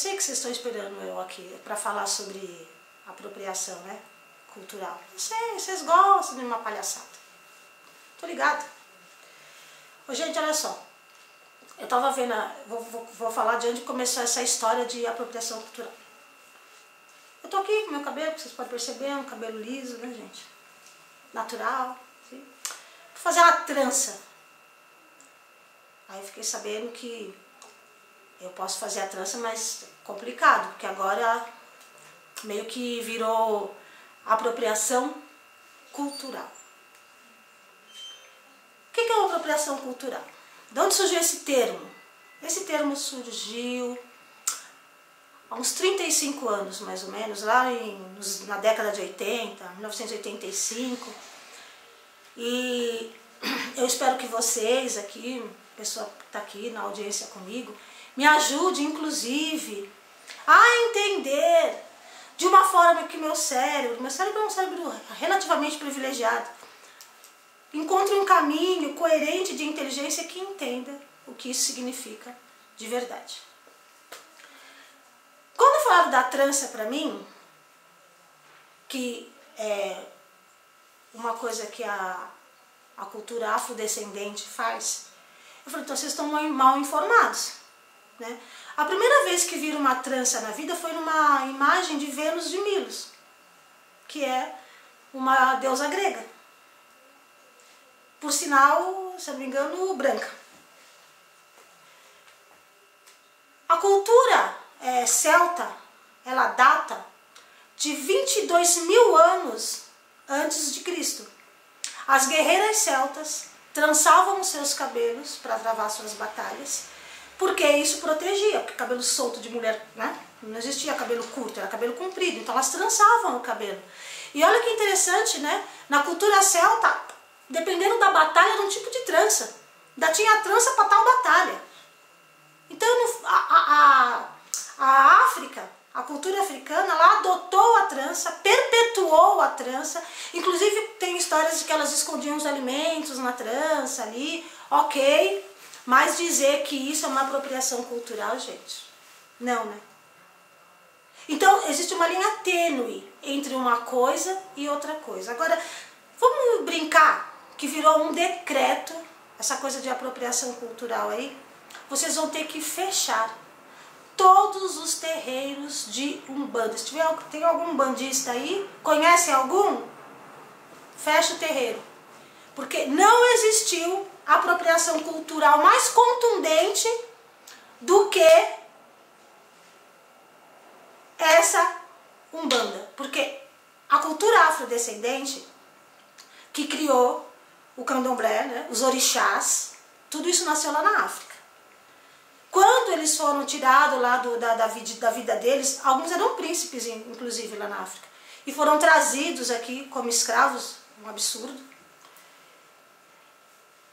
sei que vocês estão esperando eu aqui para falar sobre apropriação né, cultural. Eu sei, vocês gostam de uma palhaçada. Tô ligado. Ô, gente, olha só. Eu tava vendo, a, vou, vou, vou falar de onde começou essa história de apropriação cultural. Eu tô aqui com meu cabelo, vocês podem perceber, é um cabelo liso, né, gente? Natural. Vou fazer uma trança. Aí fiquei sabendo que eu posso fazer a trança, mas complicado, porque agora meio que virou apropriação cultural. O que é uma apropriação cultural? De onde surgiu esse termo? Esse termo surgiu há uns 35 anos, mais ou menos, lá em, na década de 80, 1985. E eu espero que vocês aqui, pessoa que está aqui na audiência comigo, me ajude, inclusive, a entender de uma forma que meu cérebro, meu cérebro é um cérebro relativamente privilegiado, encontre um caminho coerente de inteligência que entenda o que isso significa de verdade. Quando falaram da trança para mim, que é uma coisa que a, a cultura afrodescendente faz, eu falei, então vocês estão mal informados. Né? A primeira vez que viram uma trança na vida foi numa imagem de Vênus de Milos, que é uma deusa grega. Por sinal, se não me engano, branca. A cultura é, celta, ela data de 22 mil anos antes de Cristo. As guerreiras celtas trançavam os seus cabelos para travar suas batalhas porque isso protegia, porque cabelo solto de mulher, né? Não existia cabelo curto, era cabelo comprido, então elas trançavam o cabelo. E olha que interessante, né? Na cultura celta, dependendo da batalha, era um tipo de trança. Ainda tinha trança para tal batalha. Então a, a, a África, a cultura africana, ela adotou a trança, perpetuou a trança. Inclusive tem histórias de que elas escondiam os alimentos na trança ali, ok. Mas dizer que isso é uma apropriação cultural, gente, não, né? Então, existe uma linha tênue entre uma coisa e outra coisa. Agora, vamos brincar que virou um decreto, essa coisa de apropriação cultural aí. Vocês vão ter que fechar todos os terreiros de Umbanda. Se tiver, tem algum bandista aí, conhece algum? Fecha o terreiro. Porque não existiu apropriação cultural mais contundente do que essa Umbanda. Porque a cultura afrodescendente que criou o candomblé, né, os orixás, tudo isso nasceu lá na África. Quando eles foram tirados lá do, da, da, vida, da vida deles, alguns eram príncipes, inclusive, lá na África, e foram trazidos aqui como escravos, um absurdo.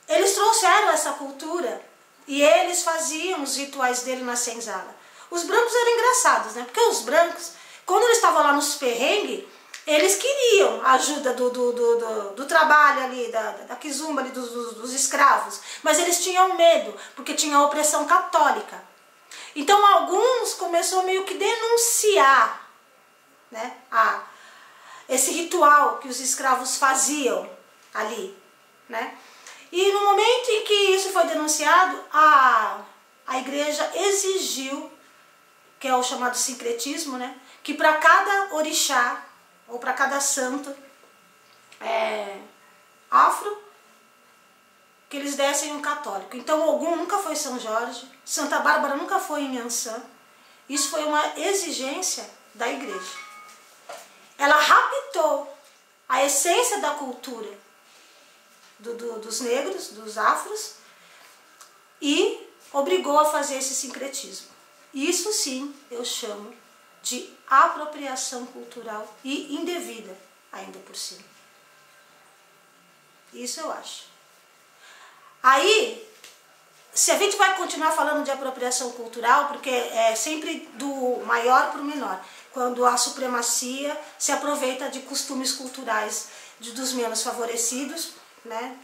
Eles trouxeram essa cultura e eles faziam os rituais dele na senzala. Os brancos eram engraçados, né? Porque os brancos, quando eles estavam lá nos perrengues, eles queriam a ajuda do, do, do, do, do trabalho ali, da, da quizumba ali, dos, dos, dos escravos, mas eles tinham medo, porque tinha a opressão católica. Então alguns começaram meio que denunciar né, a, esse ritual que os escravos faziam ali. Né? E no momento em que isso foi denunciado, a, a igreja exigiu, que é o chamado sincretismo, né, que para cada orixá ou para cada santo é, afro, que eles dessem um católico. Então algum nunca foi São Jorge, Santa Bárbara nunca foi em Ançã. Isso foi uma exigência da igreja. Ela raptou a essência da cultura do, do, dos negros, dos afros, e obrigou a fazer esse sincretismo. Isso sim eu chamo de apropriação cultural e indevida, ainda por cima. Isso eu acho. Aí, se a gente vai continuar falando de apropriação cultural, porque é sempre do maior para o menor, quando a supremacia se aproveita de costumes culturais de, dos menos favorecidos né?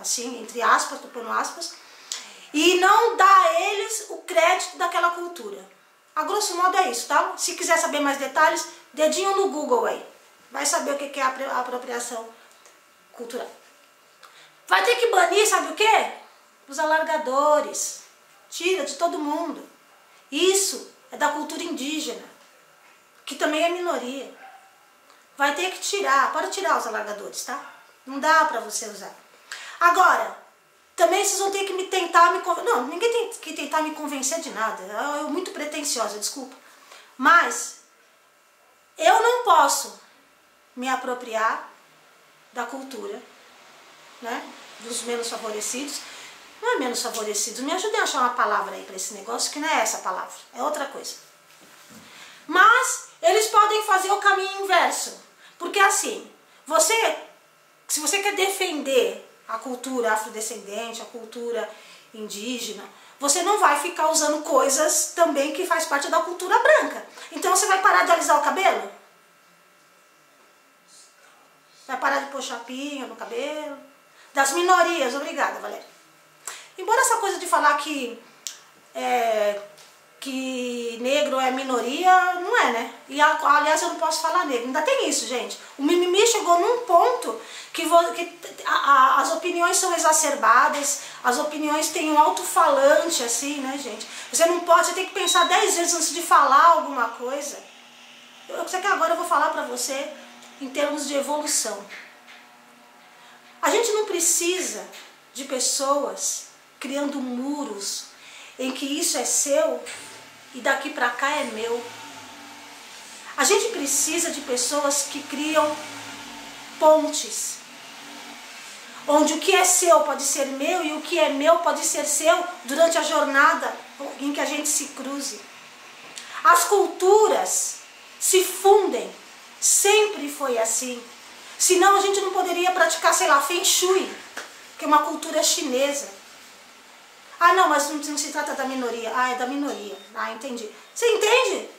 Assim, entre aspas, tô pondo aspas, e não dá a eles o crédito daquela cultura. A grosso modo é isso, tá? Se quiser saber mais detalhes, dedinho no Google aí. Vai saber o que é a apropriação cultural. Vai ter que banir, sabe o quê? Os alargadores. Tira de todo mundo. Isso é da cultura indígena, que também é minoria. Vai ter que tirar, pode tirar os alargadores, tá? Não dá pra você usar. Agora, também vocês vão ter que me tentar me convencer. Não, ninguém tem que tentar me convencer de nada. Eu, muito pretensiosa, desculpa. Mas eu não posso me apropriar da cultura, né? Dos menos favorecidos. Não é menos favorecidos. Me ajudem a achar uma palavra aí para esse negócio, que não é essa palavra, é outra coisa. Mas eles podem fazer o caminho inverso. Porque assim, você, se você quer defender a cultura afrodescendente, a cultura indígena, você não vai ficar usando coisas também que faz parte da cultura branca. Então você vai parar de alisar o cabelo? Vai parar de pôr chapinha no cabelo? Das minorias, obrigada, Valéria. Embora essa coisa de falar que é, que negro é minoria, não é, né? E aliás, eu não posso falar negro. Ainda tem isso, gente. O mimimi chegou num ponto que, que a, a, as opiniões são exacerbadas, as opiniões têm um alto-falante, assim, né, gente? Você não pode, você tem que pensar dez vezes antes de falar alguma coisa. Eu sei que agora eu vou falar pra você em termos de evolução. A gente não precisa de pessoas criando muros em que isso é seu e daqui para cá é meu. A gente precisa de pessoas que criam pontes. Onde o que é seu pode ser meu e o que é meu pode ser seu durante a jornada em que a gente se cruze. As culturas se fundem. Sempre foi assim. Senão a gente não poderia praticar, sei lá, Feng Shui, que é uma cultura chinesa. Ah, não, mas não, se trata da minoria. Ah, é da minoria. Ah, entendi. Você entende?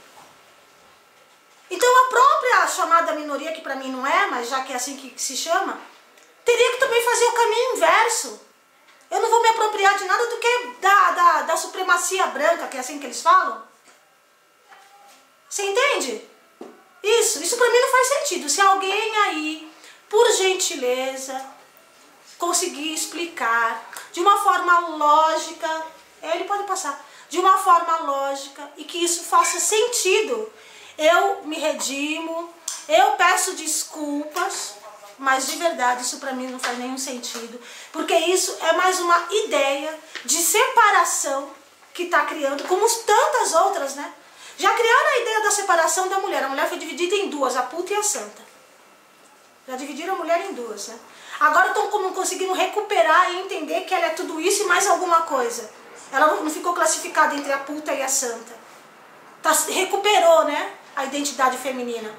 Então a própria chamada minoria, que para mim não é, mas já que é assim que se chama, teria que também fazer o caminho inverso. Eu não vou me apropriar de nada do que da, da, da supremacia branca, que é assim que eles falam. Você entende? Isso, isso para mim não faz sentido. Se alguém aí, por gentileza, conseguir explicar de uma forma lógica, ele pode passar, de uma forma lógica e que isso faça sentido. Eu me redimo, eu peço desculpas, mas de verdade isso para mim não faz nenhum sentido, porque isso é mais uma ideia de separação que está criando, como tantas outras, né? Já criaram a ideia da separação da mulher. A mulher foi dividida em duas, a puta e a santa. Já dividiram a mulher em duas, né? Agora estão conseguindo recuperar e entender que ela é tudo isso e mais alguma coisa. Ela não ficou classificada entre a puta e a santa. Tá, recuperou né, a identidade feminina.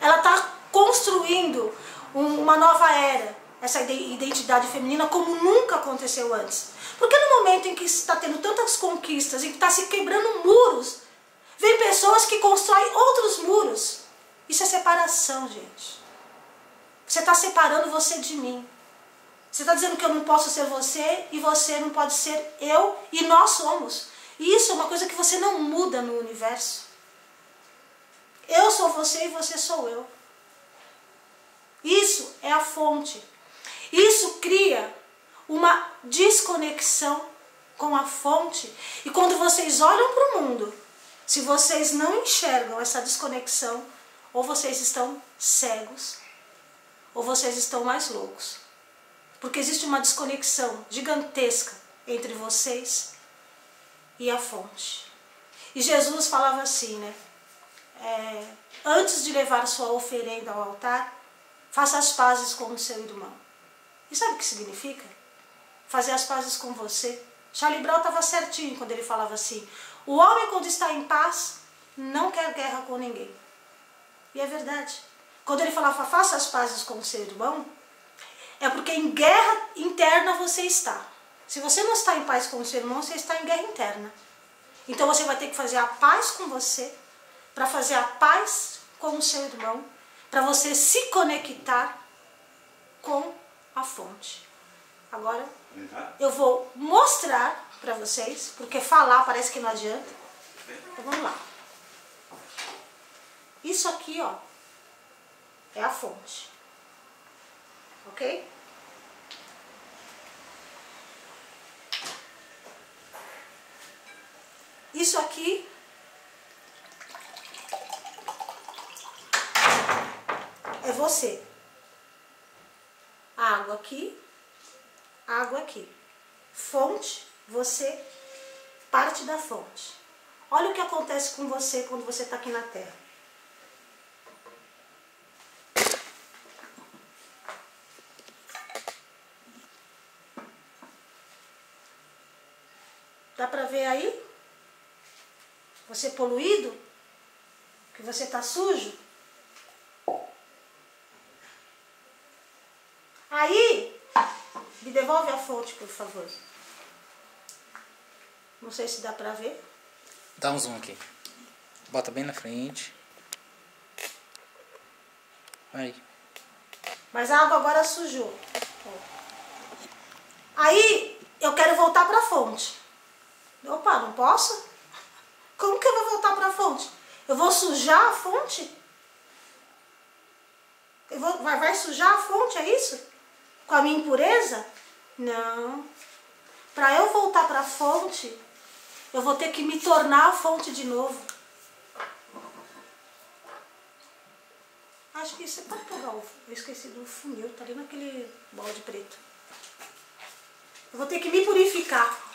Ela está construindo um, uma nova era, essa identidade feminina, como nunca aconteceu antes. Porque no momento em que está tendo tantas conquistas e que está se quebrando muros, vem pessoas que constroem outros muros. Isso é separação, gente. Você está separando você de mim. Você está dizendo que eu não posso ser você e você não pode ser eu e nós somos. E isso é uma coisa que você não muda no universo. Eu sou você e você sou eu. Isso é a fonte. Isso cria uma desconexão com a fonte. E quando vocês olham para o mundo, se vocês não enxergam essa desconexão, ou vocês estão cegos, ou vocês estão mais loucos. Porque existe uma desconexão gigantesca entre vocês e a fonte. E Jesus falava assim, né? É, antes de levar sua oferenda ao altar, faça as pazes com o seu irmão. E sabe o que significa? Fazer as pazes com você. Charlie Brown estava certinho quando ele falava assim: o homem, quando está em paz, não quer guerra com ninguém. E é verdade. Quando ele falava faça as pazes com o seu irmão, é porque em guerra interna você está. Se você não está em paz com o seu irmão, você está em guerra interna. Então você vai ter que fazer a paz com você, para fazer a paz com o seu irmão, para você se conectar com a fonte. Agora eu vou mostrar para vocês, porque falar parece que não adianta. Então vamos lá. Isso aqui, ó, é a fonte. Ok? Isso aqui é você. Água aqui, água aqui. Fonte, você, parte da fonte. Olha o que acontece com você quando você está aqui na Terra. Dá para ver aí? Você poluído? Que você está sujo? Aí, me devolve a fonte, por favor. Não sei se dá pra ver. Dá um zoom aqui. Bota bem na frente. Aí. Mas a água agora sujou. Aí, eu quero voltar pra fonte. Opa, não posso? Como que eu vou voltar pra fonte? Eu vou sujar a fonte? Eu vou, vai, vai sujar a fonte, é isso? com a minha impureza? Não. Para eu voltar para a fonte, eu vou ter que me tornar a fonte de novo. Acho que você pode pegar o. Eu esqueci do funil, tá ali naquele balde preto. Eu vou ter que me purificar.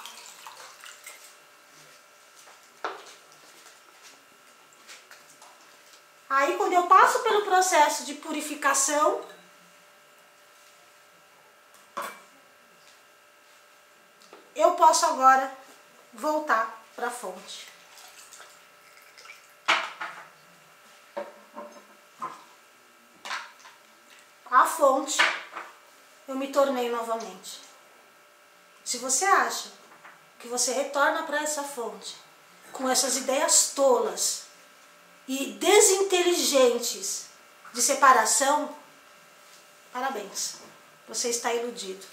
Aí, quando eu passo pelo processo de purificação, eu posso agora voltar para a fonte. A fonte, eu me tornei novamente. Se você acha que você retorna para essa fonte com essas ideias tolas e desinteligentes de separação, parabéns, você está iludido.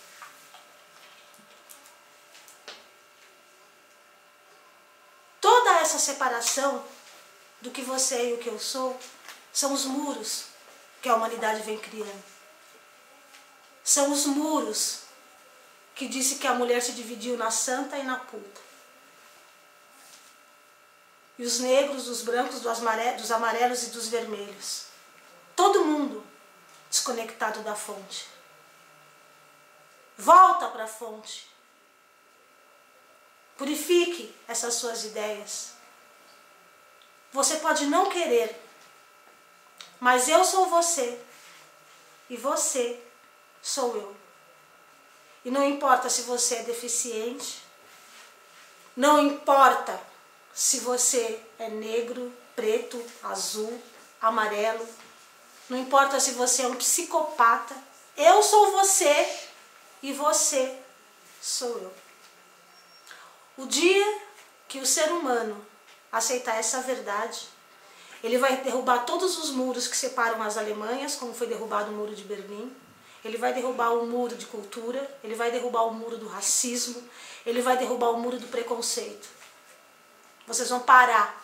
essa separação do que você é e o que eu sou são os muros que a humanidade vem criando. São os muros que disse que a mulher se dividiu na santa e na puta. E os negros, os brancos, dos amarelos e dos vermelhos. Todo mundo desconectado da fonte. Volta para a fonte. Purifique essas suas ideias. Você pode não querer, mas eu sou você e você sou eu. E não importa se você é deficiente, não importa se você é negro, preto, azul, amarelo, não importa se você é um psicopata, eu sou você e você sou eu. O dia que o ser humano aceitar essa verdade, ele vai derrubar todos os muros que separam as Alemanhas, como foi derrubado o muro de Berlim. Ele vai derrubar o muro de cultura, ele vai derrubar o muro do racismo, ele vai derrubar o muro do preconceito. Vocês vão parar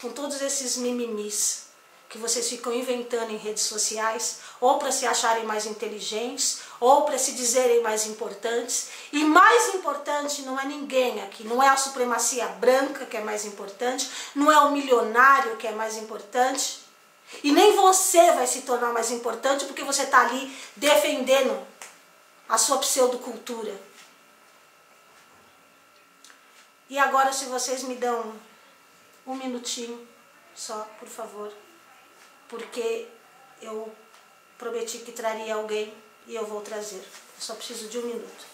com todos esses mimimis que vocês ficam inventando em redes sociais, ou para se acharem mais inteligentes, ou para se dizerem mais importantes. E mais importante não é ninguém aqui, não é a supremacia branca que é mais importante, não é o milionário que é mais importante. E nem você vai se tornar mais importante porque você está ali defendendo a sua pseudocultura. E agora, se vocês me dão um minutinho só, por favor porque eu prometi que traria alguém e eu vou trazer. Eu só preciso de um minuto.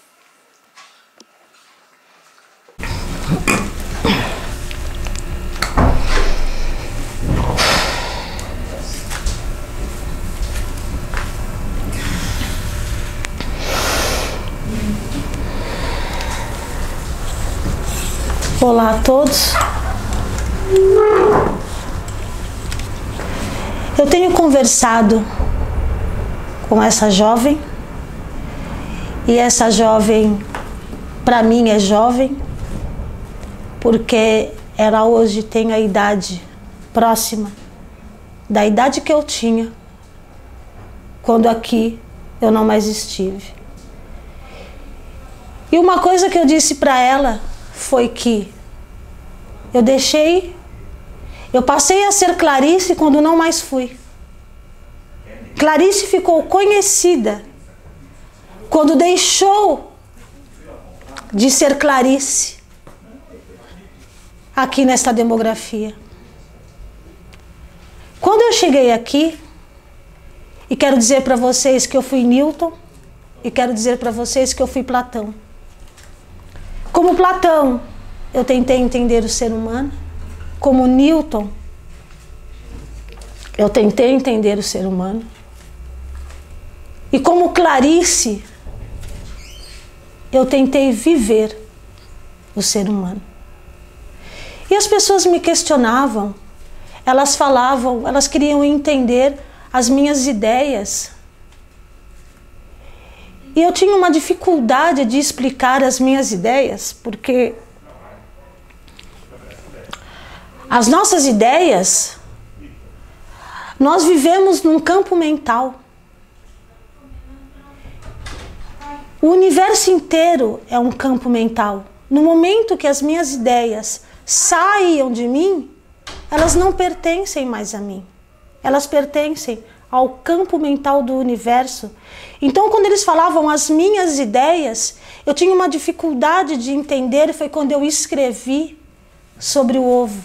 Olá a todos. Eu tenho conversado com essa jovem e essa jovem, para mim, é jovem porque ela hoje tem a idade próxima da idade que eu tinha quando aqui eu não mais estive. E uma coisa que eu disse para ela foi que eu deixei, eu passei a ser Clarice quando não mais fui. Clarice ficou conhecida quando deixou de ser Clarice aqui nesta demografia. Quando eu cheguei aqui, e quero dizer para vocês que eu fui Newton, e quero dizer para vocês que eu fui Platão. Como Platão, eu tentei entender o ser humano. Como Newton, eu tentei entender o ser humano. E como Clarice, eu tentei viver o ser humano. E as pessoas me questionavam, elas falavam, elas queriam entender as minhas ideias. E eu tinha uma dificuldade de explicar as minhas ideias, porque as nossas ideias, nós vivemos num campo mental. O universo inteiro é um campo mental. No momento que as minhas ideias saiam de mim, elas não pertencem mais a mim. Elas pertencem ao campo mental do universo. Então, quando eles falavam as minhas ideias, eu tinha uma dificuldade de entender. Foi quando eu escrevi sobre o ovo.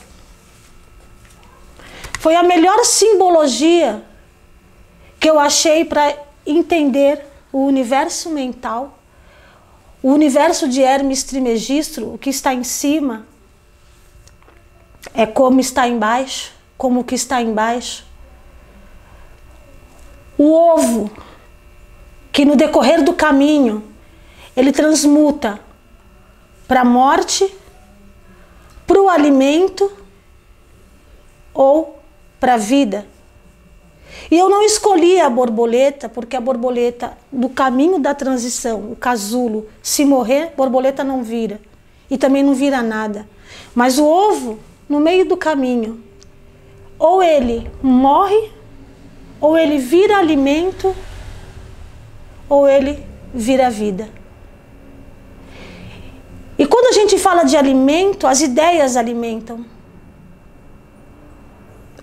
Foi a melhor simbologia que eu achei para entender o universo mental, o universo de Hermes Trismegisto, o que está em cima é como está embaixo, como o que está embaixo. O ovo, que no decorrer do caminho ele transmuta para a morte, para o alimento ou para a vida. E eu não escolhi a borboleta, porque a borboleta, do caminho da transição, o casulo, se morrer, borboleta não vira. E também não vira nada. Mas o ovo no meio do caminho. Ou ele morre, ou ele vira alimento, ou ele vira vida. E quando a gente fala de alimento, as ideias alimentam.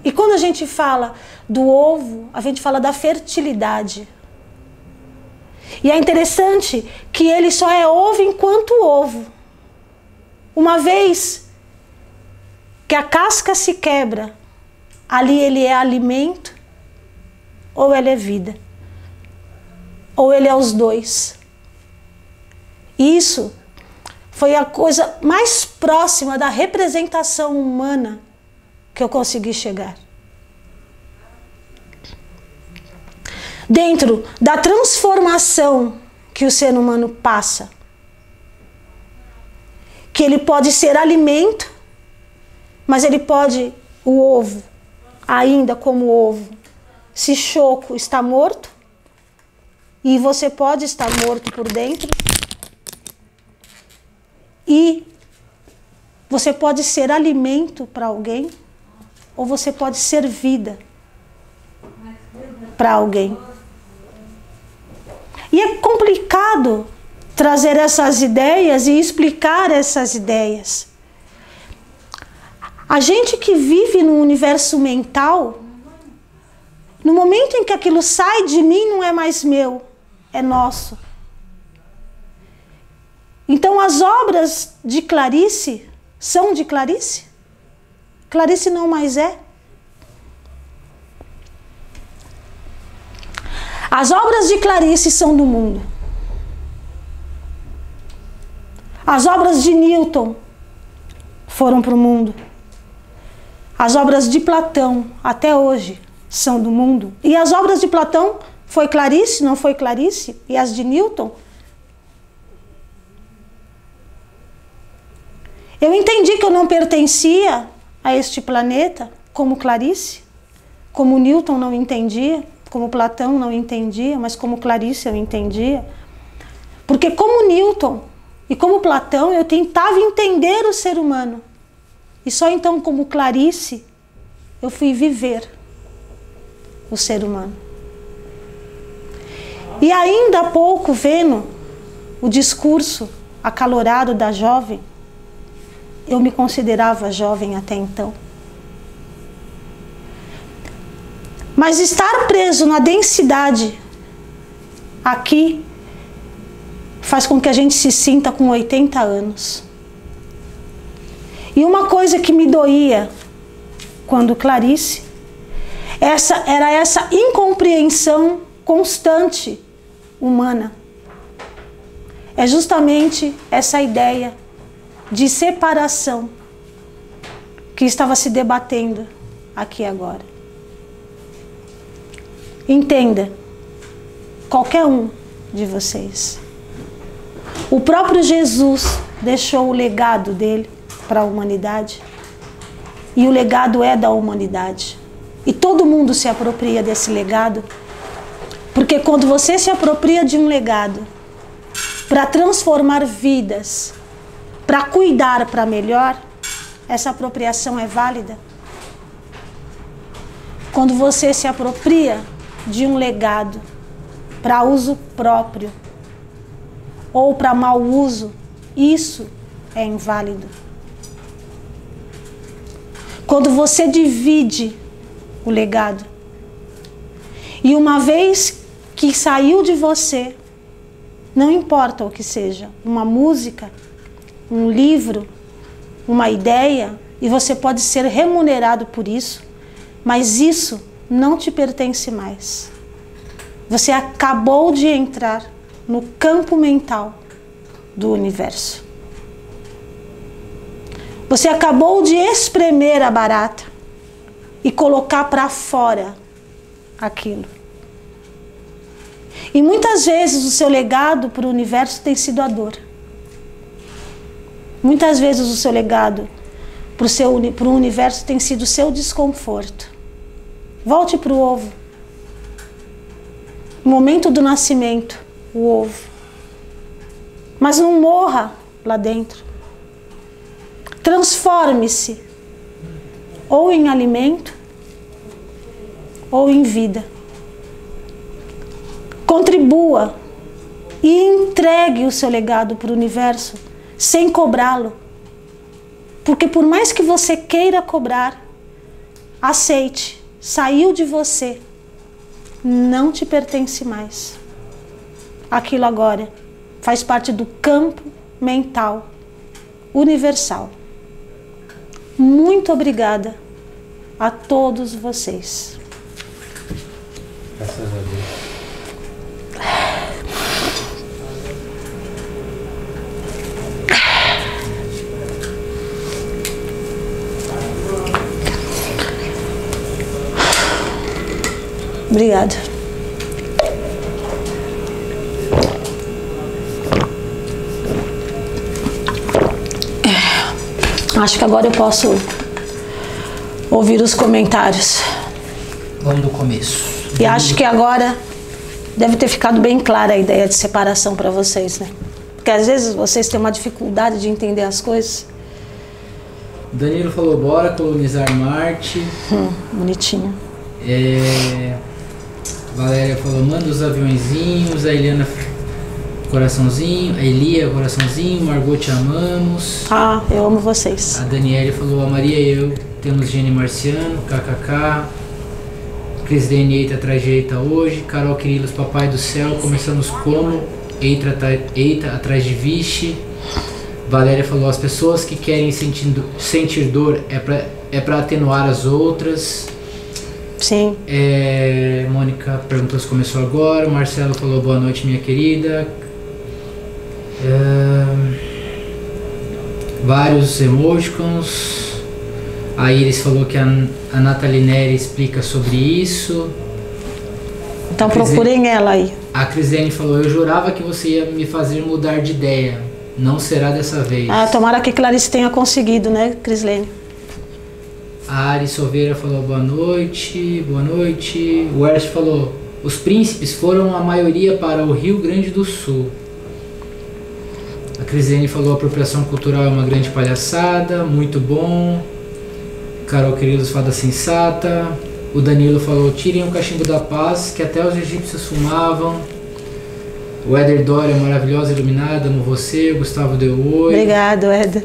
E quando a gente fala do ovo, a gente fala da fertilidade. E é interessante que ele só é ovo enquanto ovo. Uma vez que a casca se quebra, ali ele é alimento ou ele é vida. Ou ele é os dois. Isso foi a coisa mais próxima da representação humana que eu consegui chegar. Dentro da transformação que o ser humano passa, que ele pode ser alimento mas ele pode, o ovo, ainda como ovo, se choco está morto, e você pode estar morto por dentro, e você pode ser alimento para alguém, ou você pode ser vida para alguém. E é complicado trazer essas ideias e explicar essas ideias. A gente que vive no universo mental, no momento em que aquilo sai de mim, não é mais meu, é nosso. Então as obras de Clarice são de Clarice? Clarice não mais é? As obras de Clarice são do mundo. As obras de Newton foram para o mundo. As obras de Platão, até hoje, são do mundo. E as obras de Platão foi Clarice, não foi Clarice? E as de Newton? Eu entendi que eu não pertencia a este planeta como Clarice, como Newton não entendia, como Platão não entendia, mas como Clarice eu entendia. Porque como Newton e como Platão eu tentava entender o ser humano. E só então, como Clarice, eu fui viver o ser humano. E ainda há pouco, vendo o discurso acalorado da jovem, eu me considerava jovem até então. Mas estar preso na densidade aqui faz com que a gente se sinta com 80 anos. E uma coisa que me doía quando Clarice, essa era essa incompreensão constante humana. É justamente essa ideia de separação que estava se debatendo aqui agora. Entenda, qualquer um de vocês. O próprio Jesus deixou o legado dele para a humanidade. E o legado é da humanidade. E todo mundo se apropria desse legado. Porque quando você se apropria de um legado para transformar vidas, para cuidar para melhor, essa apropriação é válida. Quando você se apropria de um legado para uso próprio ou para mau uso, isso é inválido. Quando você divide o legado e uma vez que saiu de você, não importa o que seja, uma música, um livro, uma ideia, e você pode ser remunerado por isso, mas isso não te pertence mais. Você acabou de entrar no campo mental do universo. Você acabou de espremer a barata e colocar para fora aquilo. E muitas vezes o seu legado para o universo tem sido a dor. Muitas vezes o seu legado para o universo tem sido o seu desconforto. Volte para o ovo. Momento do nascimento, o ovo. Mas não morra lá dentro. Transforme-se ou em alimento ou em vida. Contribua e entregue o seu legado para o universo sem cobrá-lo. Porque por mais que você queira cobrar, aceite, saiu de você, não te pertence mais. Aquilo agora faz parte do campo mental universal. Muito obrigada a todos vocês. Graças a Deus. Obrigada. É, acho que agora eu posso ouvir os comentários. Vamos do começo. E acho que agora deve ter ficado bem clara a ideia de separação para vocês, né? Porque às vezes vocês têm uma dificuldade de entender as coisas. Danilo falou: bora colonizar Marte. Hum, bonitinho. É, Valéria falou, manda os aviãozinhos, a Eliana coraçãozinho, a Elia coraçãozinho, Margot te amamos. Ah, eu amo vocês. A Daniele falou, a Maria e eu temos gene marciano, kkk. Cris Dene, eita atrás de eita hoje. Carol Quirilos, papai do céu, começamos como? Eita, eita atrás de vixe. Valéria falou, as pessoas que querem sentindo, sentir dor é para é pra atenuar as outras. Sim. É, Mônica perguntou se começou agora. Marcelo falou boa noite, minha querida. É, vários emoticons. A Iris falou que a, a Nathalie Neri explica sobre isso. Então procurem ela aí. A Crisene falou: Eu jurava que você ia me fazer mudar de ideia. Não será dessa vez. Ah, tomara que Clarice tenha conseguido, né, Crislene? A Ari Silveira falou boa noite, boa noite. O Ernst falou: os príncipes foram a maioria para o Rio Grande do Sul. A Crisene falou: a apropriação cultural é uma grande palhaçada, muito bom. Carol Queridos, fada sensata. O Danilo falou: tirem o cachimbo da paz, que até os egípcios fumavam. O Éder Dória, maravilhosa, iluminada, amo você. O Gustavo deu oi. Obrigado, Éder.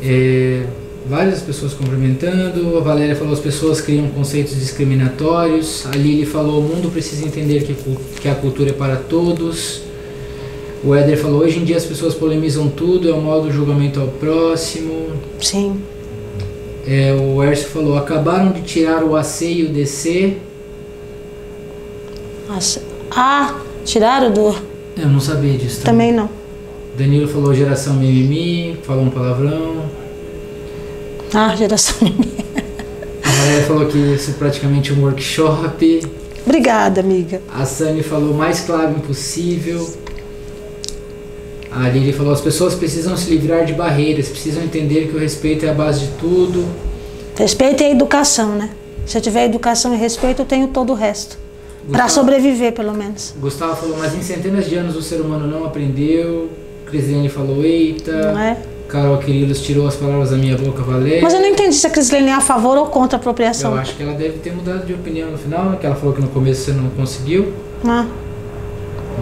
É, várias pessoas cumprimentando. A Valéria falou: as pessoas criam conceitos discriminatórios. A Lili falou: o mundo precisa entender que, que a cultura é para todos. O Éder falou: hoje em dia as pessoas polemizam tudo, é o modo do julgamento ao próximo. Sim. É, o Ercio falou: acabaram de tirar o AC e o DC. Nossa. Ah, tiraram do. Eu não sabia disso. Também não. Danilo falou geração mimimi, falou um palavrão. Ah, geração mimimi. A Valéria falou que isso é praticamente um workshop. Obrigada, amiga. A Sani falou mais claro impossível. A Lili falou: as pessoas precisam se livrar de barreiras, precisam entender que o respeito é a base de tudo. Respeito é educação, né? Se eu tiver educação e respeito, eu tenho todo o resto. Para sobreviver, pelo menos. Gustavo falou: mas em centenas de anos o ser humano não aprendeu. Crislene falou: eita. Não é? Carol Quirilos tirou as palavras da minha boca, Valéria. Mas eu não entendi se a Crislene é a favor ou contra a apropriação. Eu acho que ela deve ter mudado de opinião no final, né? que ela falou que no começo você não conseguiu. Ah.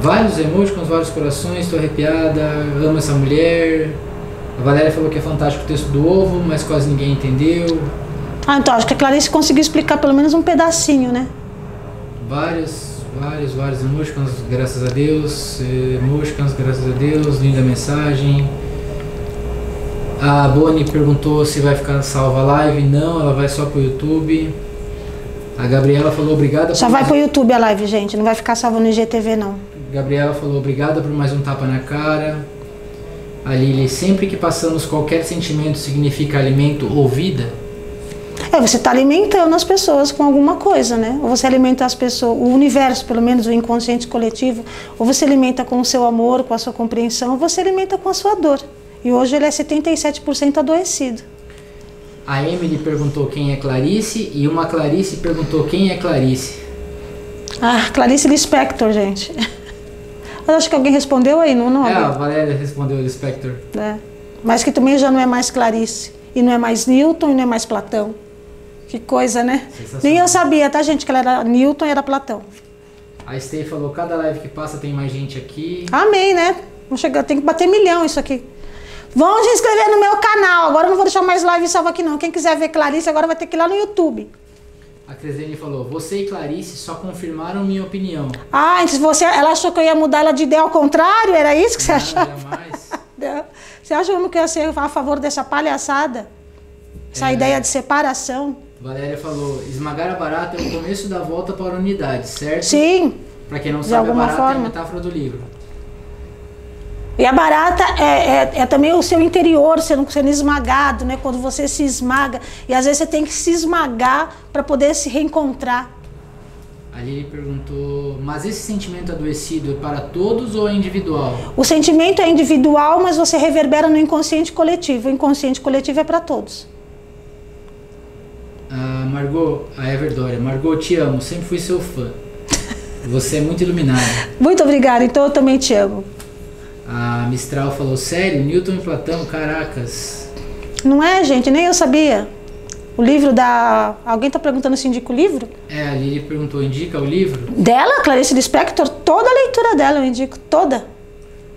Vários emojis com vários corações, estou arrepiada, amo essa mulher. A Valéria falou que é fantástico o texto do ovo, mas quase ninguém entendeu. Ah, então acho que a Clarice conseguiu explicar pelo menos um pedacinho, né? Vários, vários, vários emojis, graças a Deus. Emojis, graças a Deus, linda mensagem. A Boni perguntou se vai ficar salva a live. Não, ela vai só pro YouTube. A Gabriela falou obrigada Só vai pro YouTube a live, gente. Não vai ficar salva no IGTV, não. Gabriela falou obrigada por mais um tapa na cara. A Lili, sempre que passamos qualquer sentimento significa alimento ou vida? É, você está alimentando as pessoas com alguma coisa, né? Ou você alimenta as pessoas, o universo, pelo menos o inconsciente coletivo, ou você alimenta com o seu amor, com a sua compreensão, ou você alimenta com a sua dor. E hoje ele é 77% adoecido. A Emily perguntou quem é Clarice e uma Clarice perguntou quem é Clarice. Ah, Clarice Lispector, gente. Eu acho que alguém respondeu aí, não? não é, a Valéria respondeu Lispector. É. Mas que também já não é mais Clarice. E não é mais Newton e não é mais Platão. Que coisa, né? Nem eu sabia, tá, gente, que ela era Newton e era Platão. A Stay falou, cada live que passa tem mais gente aqui. Amém, né? Vamos chegar, tem que bater milhão isso aqui. Vão se inscrever no meu canal. Agora eu não vou deixar mais live salva aqui não. Quem quiser ver Clarice agora vai ter que ir lá no YouTube. A Cresene falou: Você e Clarice só confirmaram minha opinião. Ah, então você, ela achou que eu ia mudar ela de ideia ao contrário? Era isso que você achou? Jamais. você achou que eu ia ser a favor dessa palhaçada? Essa é. ideia de separação? Valéria falou: esmagar a barata é o começo da volta para a unidade, certo? Sim. Para quem não sabe, a barata forma. é a metáfora do livro. E a barata é, é, é, também o seu interior sendo, sendo esmagado, né? Quando você se esmaga. E às vezes você tem que se esmagar para poder se reencontrar. A Lili perguntou, mas esse sentimento adoecido é para todos ou é individual? O sentimento é individual, mas você reverbera no inconsciente coletivo. O inconsciente coletivo é para todos. A Margot, a Everdória, Margot, te amo, sempre fui seu fã. Você é muito iluminada. muito obrigada, então eu também te amo. A Mistral falou, sério? Newton e Platão, caracas. Não é, gente, nem eu sabia. O livro da. Alguém está perguntando se indica o livro? É, a Lili perguntou, indica o livro? Dela, Clarice Lispector, toda a leitura dela eu indico, toda.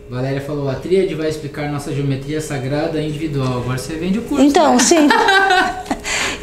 Valéria falou, a tríade vai explicar nossa geometria sagrada individual. Agora você vende o curso. Então, né? sim.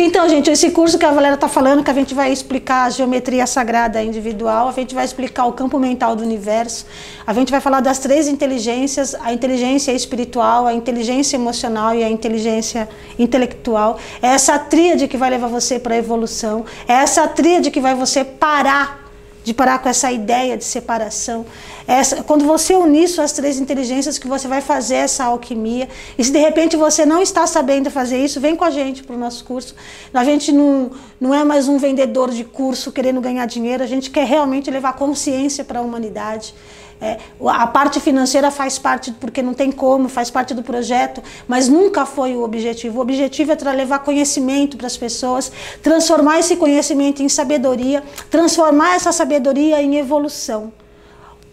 Então, gente, esse curso que a Valéria está falando, que a gente vai explicar a geometria sagrada individual, a gente vai explicar o campo mental do universo, a gente vai falar das três inteligências, a inteligência espiritual, a inteligência emocional e a inteligência intelectual. É essa tríade que vai levar você para a evolução, é essa tríade que vai você parar de parar com essa ideia de separação. Essa, quando você unir suas três inteligências, que você vai fazer essa alquimia. E se de repente você não está sabendo fazer isso, vem com a gente para o nosso curso. A gente não, não é mais um vendedor de curso querendo ganhar dinheiro, a gente quer realmente levar consciência para a humanidade. É, a parte financeira faz parte, porque não tem como, faz parte do projeto, mas nunca foi o objetivo. O objetivo é levar conhecimento para as pessoas, transformar esse conhecimento em sabedoria, transformar essa sabedoria em evolução.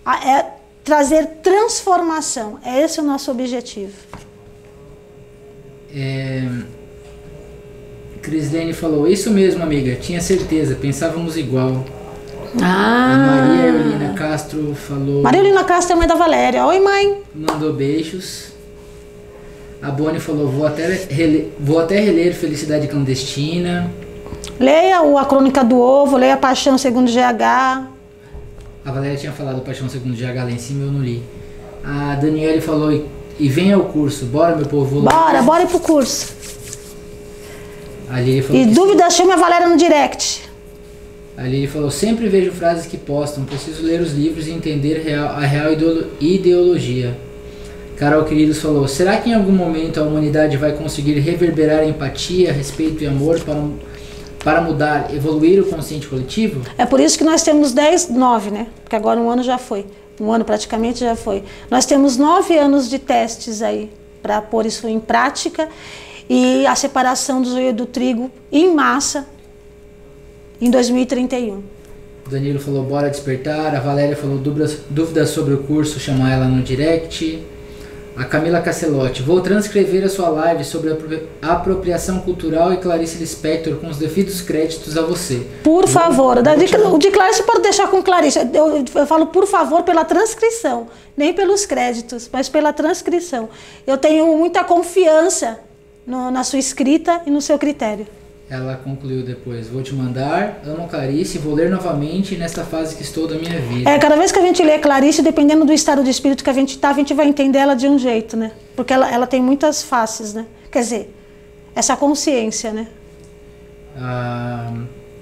É trazer transformação. É esse o nosso objetivo. É... Crislene falou, isso mesmo, amiga, tinha certeza, pensávamos igual. Ah. A Maria Eulina Castro falou. Maria Eulina Castro é mãe da Valéria. Oi, mãe. Mandou beijos. A Bonnie falou, vou até, rele... vou até reler Felicidade Clandestina. Leia o A Crônica do Ovo, leia Paixão segundo GH. A Valéria tinha falado Paixão segundo GH lá em cima, eu não li. A Daniele falou, e vem ao curso, bora meu povo. Bora, bora ir pro curso. A Lili falou E dúvida, chama a Valéria no direct. A Lili falou, sempre vejo frases que postam, preciso ler os livros e entender real- a real ideolo- ideologia. Carol Queridos falou, será que em algum momento a humanidade vai conseguir reverberar empatia, respeito e amor para, para mudar, evoluir o consciente coletivo? É por isso que nós temos 10, 9, né? Porque agora um ano já foi. Um ano praticamente já foi. Nós temos nove anos de testes aí para pôr isso em prática e a separação do joio do trigo em massa em 2031. O Danilo falou, bora despertar. A Valéria falou, dúvidas, dúvidas sobre o curso, chamar ela no direct. A Camila Cacelotti, vou transcrever a sua live sobre apro- apropriação cultural e Clarice Lispector com os devidos créditos a você. Por Vou- favor, da te- o de Clarice pode deixar com Clarice. Eu, eu falo por favor pela transcrição, nem pelos créditos, mas pela transcrição. Eu tenho muita confiança no- na sua escrita e no seu critério. Ela concluiu depois, vou te mandar, amo Clarice, vou ler novamente nesta fase que estou da minha vida. É, cada vez que a gente lê Clarice, dependendo do estado de espírito que a gente está, a gente vai entender ela de um jeito, né? Porque ela, ela tem muitas faces, né? Quer dizer, essa consciência, né? A,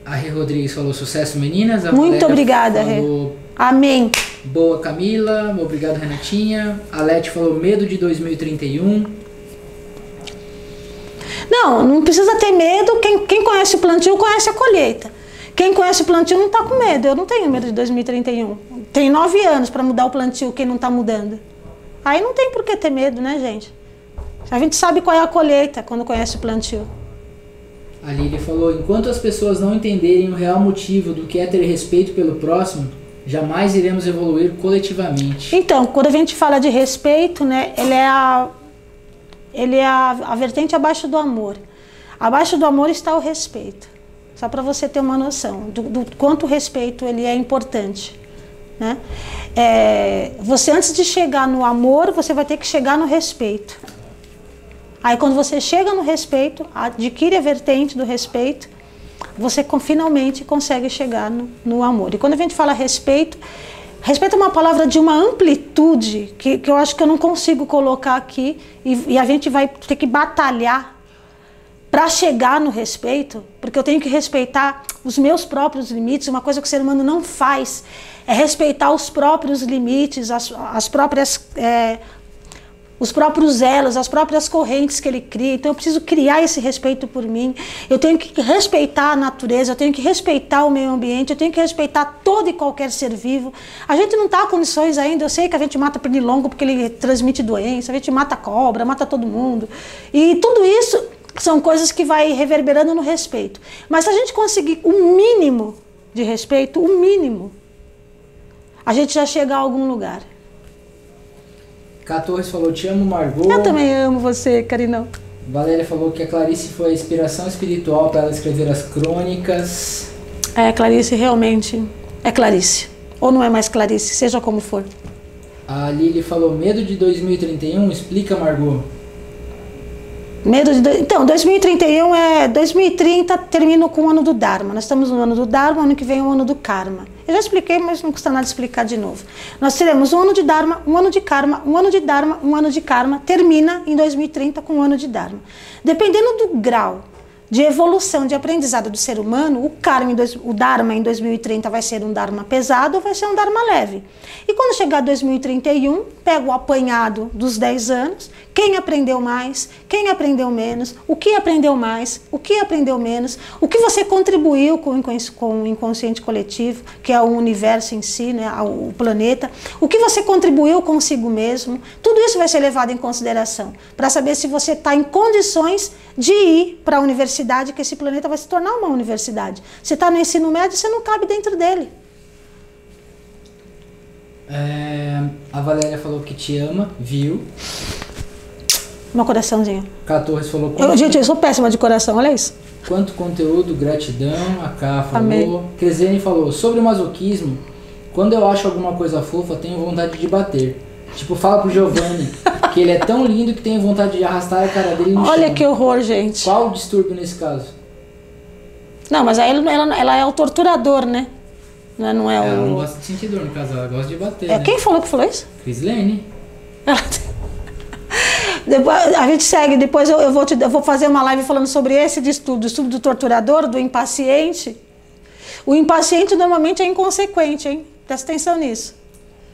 a Rê Rodrigues falou sucesso meninas. A Muito obrigada, Rê. falou, Amém. Boa Camila, obrigado Renatinha. A Leti falou medo de 2031. Não, não precisa ter medo. Quem, quem conhece o plantio conhece a colheita. Quem conhece o plantio não está com medo. Eu não tenho medo de 2031. Tem nove anos para mudar o plantio, quem não está mudando. Aí não tem por que ter medo, né, gente? A gente sabe qual é a colheita quando conhece o plantio. A Lili falou: enquanto as pessoas não entenderem o real motivo do que é ter respeito pelo próximo, jamais iremos evoluir coletivamente. Então, quando a gente fala de respeito, né, ele é a, ele é a, a vertente abaixo do amor. Abaixo do amor está o respeito. Só para você ter uma noção do, do quanto o respeito ele é importante. Né? É, você antes de chegar no amor, você vai ter que chegar no respeito. Aí quando você chega no respeito, adquire a vertente do respeito, você com- finalmente consegue chegar no, no amor. E quando a gente fala respeito, respeito é uma palavra de uma amplitude que, que eu acho que eu não consigo colocar aqui e, e a gente vai ter que batalhar para chegar no respeito, porque eu tenho que respeitar os meus próprios limites. Uma coisa que o ser humano não faz é respeitar os próprios limites, as, as próprias. é, os próprios elos, as próprias correntes que ele cria. Então eu preciso criar esse respeito por mim. Eu tenho que respeitar a natureza, eu tenho que respeitar o meio ambiente, eu tenho que respeitar todo e qualquer ser vivo. A gente não está em condições ainda, eu sei que a gente mata pernilongo porque ele transmite doença, a gente mata cobra, mata todo mundo. E tudo isso são coisas que vai reverberando no respeito. Mas se a gente conseguir o um mínimo de respeito, o um mínimo, a gente já chega a algum lugar. Cá Torres falou: Te amo, Margot. Eu também amo você, Carinão. Valéria falou que a Clarice foi a inspiração espiritual para ela escrever as crônicas. É, Clarice, realmente é Clarice. Ou não é mais Clarice, seja como for. A Lili falou: Medo de 2031? Explica, Margot. Medo de. Então, 2031 é. 2030 termina com o ano do Dharma. Nós estamos no ano do Dharma, ano que vem é o ano do Karma. Eu já expliquei, mas não custa nada explicar de novo. Nós teremos um ano de Dharma, um ano de Karma, um ano de Dharma, um ano de Karma. Termina em 2030 com o ano de Dharma. Dependendo do grau de evolução de aprendizado do ser humano, o karma, o dharma em 2030 vai ser um dharma pesado ou vai ser um dharma leve. E quando chegar 2031, pega o apanhado dos 10 anos, quem aprendeu mais, quem aprendeu menos, o que aprendeu mais, o que aprendeu menos, o que você contribuiu com o inconsciente coletivo, que é o universo em si, né, o planeta, o que você contribuiu consigo mesmo, tudo isso vai ser levado em consideração para saber se você está em condições de ir para a universidade, que esse planeta vai se tornar uma universidade. Você está no ensino médio, você não cabe dentro dele. É, a Valéria falou que te ama, viu? Meu coraçãozinho. Cá Torres falou: como Eu, gente, eu sou péssima de coração, olha isso. Quanto conteúdo, gratidão. A Ká falou. Cresene falou. Sobre o masoquismo, quando eu acho alguma coisa fofa, tenho vontade de bater. Tipo, fala pro Giovanni que ele é tão lindo que tenho vontade de arrastar a cara dele no Olha chão. que horror, gente. Qual o distúrbio nesse caso? Não, mas aí ela, ela, ela é o torturador, né? Não é, não é Ela não o. gosta de sentir dor no caso, ela gosta de bater. É, né? quem falou que falou isso? Crislene. Depois, a gente segue, depois eu, eu vou te, eu vou fazer uma live falando sobre esse distúrbio, distúrbio do torturador, do impaciente. O impaciente normalmente é inconsequente, hein? Presta atenção nisso.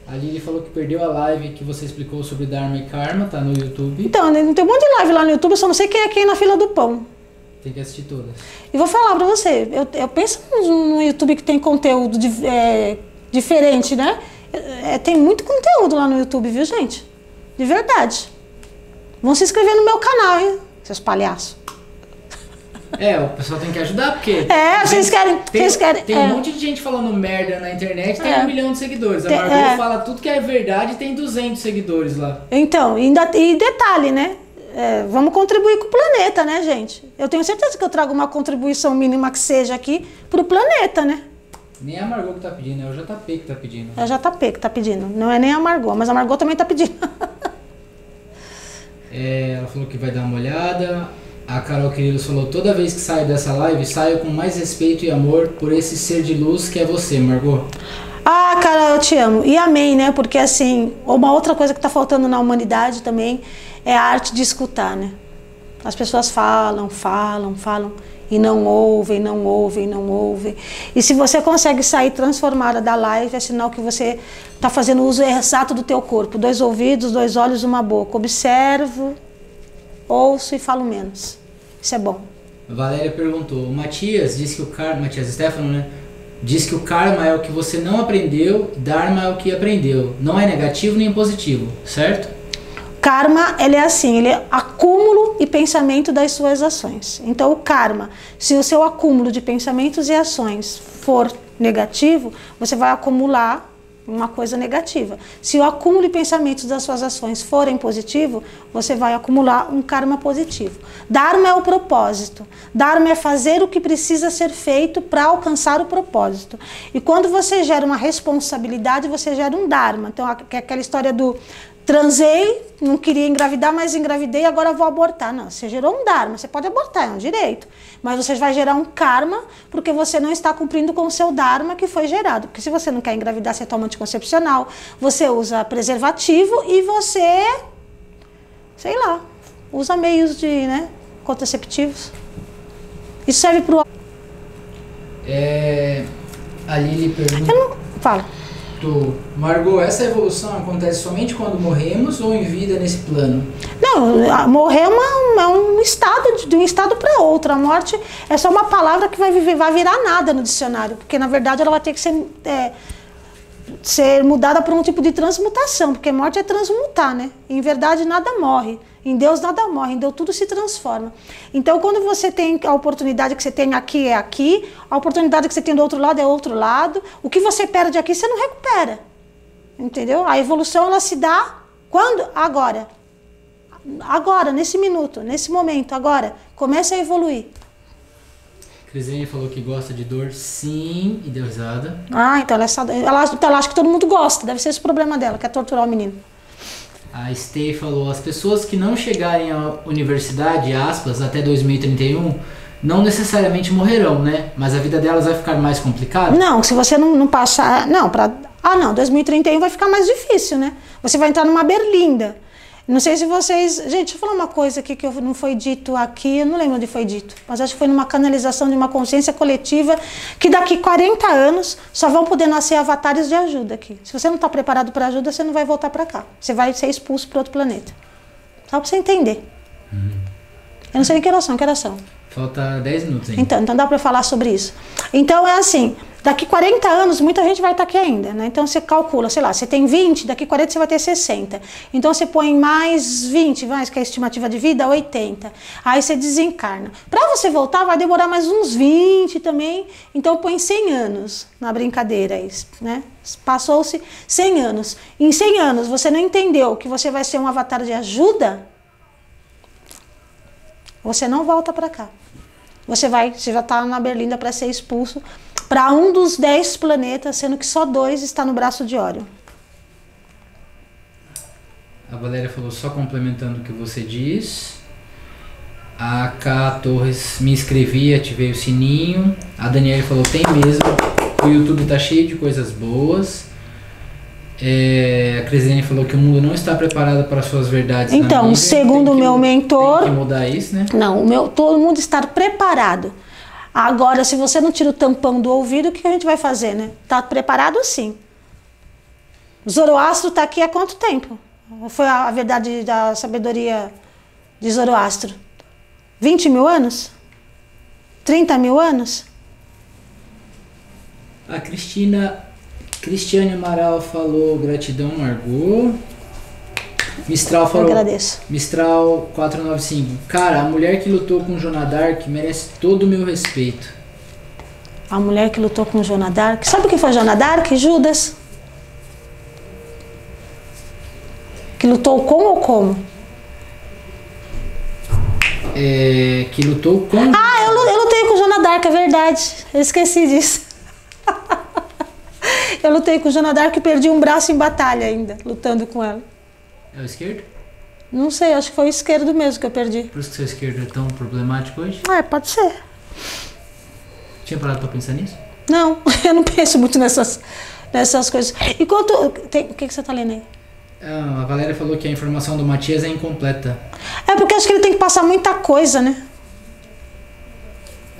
A Lili falou que perdeu a live que você explicou sobre Dharma e Karma, tá no YouTube. Então, né, tem um monte de live lá no YouTube, só não sei quem é quem na fila do pão. Tem que assistir todas. E vou falar pra você, eu, eu penso no no YouTube que tem conteúdo di- é, diferente, né? É, tem muito conteúdo lá no YouTube, viu, gente? De verdade. Vão se inscrever no meu canal, hein? Seus palhaços. É, o pessoal tem que ajudar, porque. É, vocês querem- Tem, vocês querem- tem é. um monte de gente falando merda na internet tem É. um milhão de seguidores. A Tem- Margot é. fala tudo que é verdade e tem 200 seguidores lá. Então, e, ainda, e detalhe, né? É, vamos contribuir com o planeta, né, gente? Eu tenho certeza que eu trago uma contribuição mínima que seja aqui pro planeta, né? Nem a Margot que tá pedindo, é o JP que tá pedindo. É a JP que tá pedindo. Não é nem a Margot, mas a Margot também tá pedindo. É, ela falou que vai dar uma olhada. A Carol Quirilos falou: toda vez que saio dessa live, saio com mais respeito e amor por esse ser de luz que é você, Margot. Ah, cara, eu te amo. E amém, né? Porque assim, uma outra coisa que tá faltando na humanidade também é a arte de escutar, né? As pessoas falam, falam, falam e não ouvem, não ouvem, não ouvem. E se você consegue sair transformada da live, é sinal que você está fazendo uso exato do teu corpo. Dois ouvidos, dois olhos, uma boca. Observo, ouço e falo menos. Isso é bom. Valéria perguntou: o Matias disse que o karma, Matias Stefano, né? Diz que o karma é o que você não aprendeu, Dharma é o que aprendeu. Não é negativo nem positivo, certo? Karma, ele é assim, ele é acúmulo e pensamento das suas ações. Então, o karma, se o seu acúmulo de pensamentos e ações for negativo, você vai acumular uma coisa negativa. Se o acúmulo de pensamentos das suas ações forem positivo, você vai acumular um karma positivo. Dharma é o propósito. Dharma é fazer o que precisa ser feito para alcançar o propósito. E quando você gera uma responsabilidade, você gera um dharma. Então, é aquela história do transei, não queria engravidar, mas engravidei, agora vou abortar. Não, você gerou um dharma, você pode abortar, é um direito. Mas você vai gerar um karma porque você não está cumprindo com o seu dharma que foi gerado. Porque se você não quer engravidar, você toma anticoncepcional, você usa preservativo e você, sei lá, usa meios de, né, contraceptivos. Isso serve para o... É, a Lili perguntou: Eu não... Fala. Margot, essa evolução acontece somente quando morremos ou em vida nesse plano? Não, morrer é, uma- é um estado de, um estado para outro. A morte é só uma palavra que vai, viver, vai virar nada no dicionário, porque na verdade ela vai ter que ser, é, ser mudada por um tipo de transmutação, porque morte é transmutar, né? Em verdade nada morre. Em Deus nada morre, em Deus tudo se transforma. Então, quando você tem a oportunidade que você tem aqui é aqui, a oportunidade que você tem do outro lado é outro lado, o que você perde aqui você não recupera. Entendeu? A evolução ela se dá quando? Agora. Agora, nesse minuto, nesse momento, agora. Comece a evoluir. Crisene falou que gosta de dor, sim, e deu risada. Ah, então ela, é ela, então ela acha que todo mundo gosta. Deve ser esse o problema dela, quer torturar o menino. A Stay falou: as pessoas que não chegarem à universidade, aspas, até 2031, não necessariamente morrerão, né? Mas a vida delas vai ficar mais complicada? Não, se você não, não passar. Não, para. Ah, não, 2031 vai ficar mais difícil, né? Você vai entrar numa berlinda. Não sei se vocês. Gente, deixa eu falar uma coisa aqui que eu- não foi dito aqui, eu não lembro onde foi dito, mas acho que foi numa canalização de uma consciência coletiva que daqui 40 anos só vão poder nascer avatares de ajuda aqui. Se você não está preparado para ajuda, você não vai voltar para cá. Você vai ser expulso para outro planeta. Só para você entender. Eu não sei nem que oração, que oração. Falta 10 minutos ainda. Então, então dá para falar sobre isso. Então é assim, daqui 40 anos muita gente vai estar aqui ainda, né? Então você calcula, sei lá, você tem 20, daqui 40 você vai ter 60. Então você põe mais 20, mais que é a estimativa de vida, 80. Aí você desencarna. Para você voltar vai demorar mais uns 20 também. Então põe 100 anos na brincadeira aí, né? Passou-se 100 anos. Em 100 anos você não entendeu que você vai ser um avatar de ajuda? Você não volta para cá. Você vai, você já está na Berlinda para ser expulso para um dos dez planetas, sendo que só dois está no braço de Órion. A Valéria falou só complementando o que você diz. A K Torres me inscrevi, ativei o sininho. A Daniela falou tem mesmo. O YouTube tá cheio de coisas boas. É, a Crisene falou que o mundo não está preparado para suas verdades. Então, segundo o meu mentor- Tem que mudar isso, né? Não, o meu, todo mundo estar preparado. Agora, se você não tira o tampão do ouvido, o que a gente vai fazer, né? Tá preparado sim. Zoroastro está aqui há quanto tempo? Foi a, a verdade da sabedoria de Zoroastro? 20 mil anos? 30 mil anos? A Cristina Cristiane Amaral falou gratidão, Margot. Mistral Eu falou. agradeço. Mistral 495. Cara, a mulher que lutou com Joana Dark merece todo o meu respeito. A mulher que lutou com Joana Dark. Sabe o que foi Joana Dark? Judas. Que lutou com ou como? É, que lutou com. Ah, eu, eu lutei com Joana Dark, é verdade. Eu esqueci disso. eu lutei com Joana Dark e perdi um braço em batalha ainda, lutando com ela. É o esquerdo? Não sei, acho que foi o esquerdo mesmo que eu perdi. Por isso que seu esquerdo é tão problemático hoje? Ah, é, pode ser. Tinha parado pra pensar nisso? Não, eu não penso muito nessas, nessas coisas. Enquanto. Tem, o que, que você tá lendo aí? Ah, a Valéria falou que a informação do Matias é incompleta. É porque acho que ele tem que passar muita coisa, né?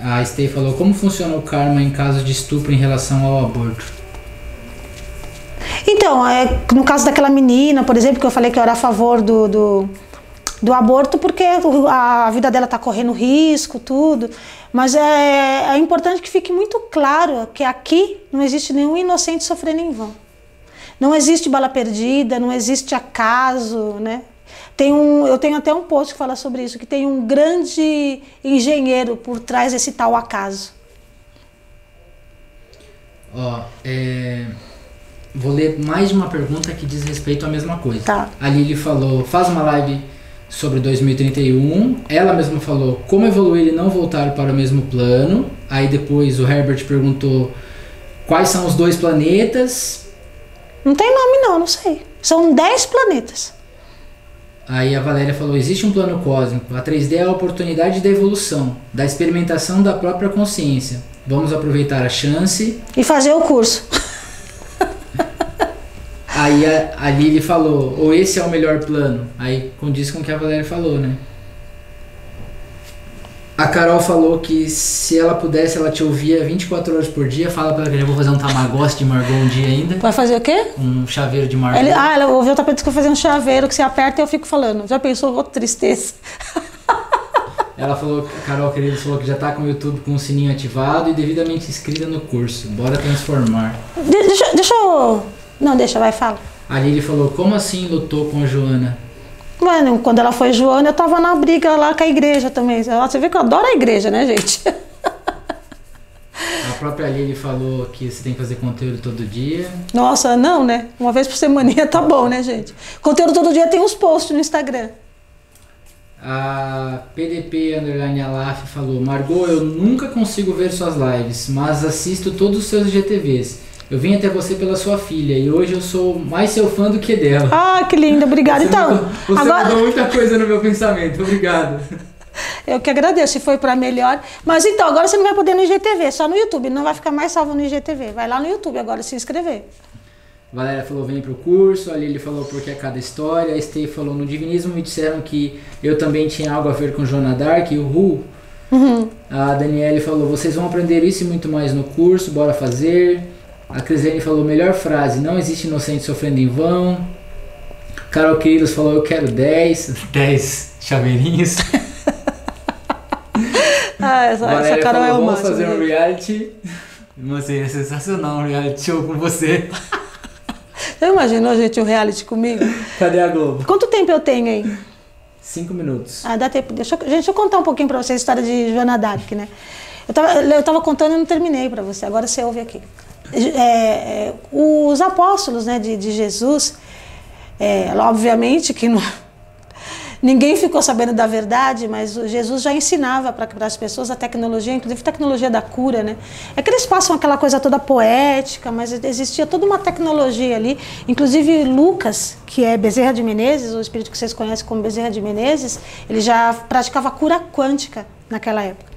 A Stay falou como funciona o karma em caso de estupro em relação ao aborto. Então, é, no caso daquela menina, por exemplo, que eu falei que eu era a favor do, do, do aborto, porque a vida dela está correndo risco, tudo. Mas é, é importante que fique muito claro que aqui não existe nenhum inocente sofrendo em vão. Não existe bala perdida, não existe acaso, né? Tem um, eu tenho até um post que fala sobre isso, que tem um grande engenheiro por trás desse tal acaso. Ó, é... Vou ler mais uma pergunta que diz respeito à mesma coisa. Tá. A Lili falou, faz uma live sobre 2031. Ela mesma falou como evoluir e não voltar para o mesmo plano. Aí depois o Herbert perguntou quais são os dois planetas. Não tem nome não, não sei. São 10 planetas. Aí a Valéria falou: existe um plano cósmico. A 3D é a oportunidade da evolução, da experimentação da própria consciência. Vamos aproveitar a chance. E fazer o curso. Aí a, a Lili falou: ou esse é o melhor plano. Aí condiz com o que a Valéria falou, né? A Carol falou que se ela pudesse, ela te ouvia 24 horas por dia. Fala pra ela que eu já vou fazer um tamagotchi de Margot um dia ainda. Vai fazer o quê? Um chaveiro de Margot. Ele, ah, ela ouviu o tapete que eu fazer um chaveiro que você aperta e eu fico falando. Já pensou? Ô, tristeza. Ela falou, a Carol querida falou que já tá com o YouTube com o sininho ativado e devidamente inscrita no curso. Bora transformar. De- deixa, deixa eu. Não, deixa, vai, fala. A Lili falou, como assim lutou com a Joana? Mano, quando ela foi Joana, eu tava na briga lá com a igreja também. Você vê que eu adoro a igreja, né, gente? A própria Lili falou que você tem que fazer conteúdo todo dia. Nossa, não, né? Uma vez por semaninha tá bom, né, gente? Conteúdo todo dia tem uns posts no Instagram. A PDP Underline Alaf falou, Margot, eu nunca consigo ver suas lives, mas assisto todos os seus GTVs. Eu vim até você pela sua filha e hoje eu sou mais seu fã do que dela. Ah, que lindo, obrigada. Então, mudou- você agora. mudou muita coisa no meu pensamento, obrigado. Eu que agradeço, se foi pra melhor. Mas então, agora você não vai poder no IGTV, só no YouTube. Não vai ficar mais salvo no IGTV. Vai lá no YouTube agora se inscrever. Valéria falou, vem pro curso. A Lili falou, porque é cada história. A Stay falou, no divinismo me disseram que eu também tinha algo a ver com Joana Dark e o Ru. A Daniele falou, vocês vão aprender isso e muito mais no curso, bora fazer. A Crislene falou, melhor frase, não existe inocente sofrendo em vão. Carol Quirilos falou, eu quero 10. 10 chaveirinhos. Ah, essa, essa Carol falou, é o vamos fazer um reality. Você é sensacional um reality show com você. Você imaginou, gente, um reality comigo? Cadê a Globo? Quanto tempo eu tenho aí? 5 minutos. Ah, dá tempo. Deixa eu, gente, deixa eu contar um pouquinho pra vocês a história de Joana Dark, né? Eu tava, eu tava contando e não terminei pra você, agora você ouve aqui. É, é, os apóstolos né, de, de Jesus, é, obviamente que não, ninguém ficou sabendo da verdade, mas Jesus já ensinava para as pessoas a tecnologia, inclusive tecnologia da cura, né? É que eles passam aquela coisa toda poética, mas existia toda uma tecnologia ali. Inclusive Lucas, que é Bezerra de Menezes, o espírito que vocês conhecem como Bezerra de Menezes, ele já praticava cura quântica naquela época.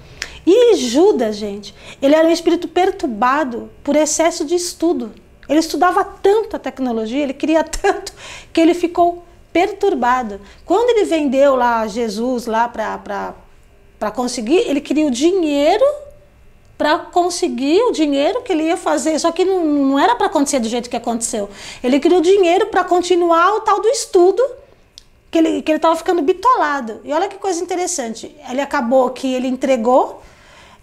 E Judas, gente, ele era um espírito perturbado por excesso de estudo. Ele estudava tanto a tecnologia, ele queria tanto, que ele ficou perturbado. Quando ele vendeu lá Jesus lá para conseguir, ele queria o dinheiro para conseguir o dinheiro que ele ia fazer. Só que não, não era para acontecer do jeito que aconteceu. Ele queria o dinheiro para continuar o tal do estudo que ele que ele estava ficando bitolado. E olha que coisa interessante. Ele acabou que ele entregou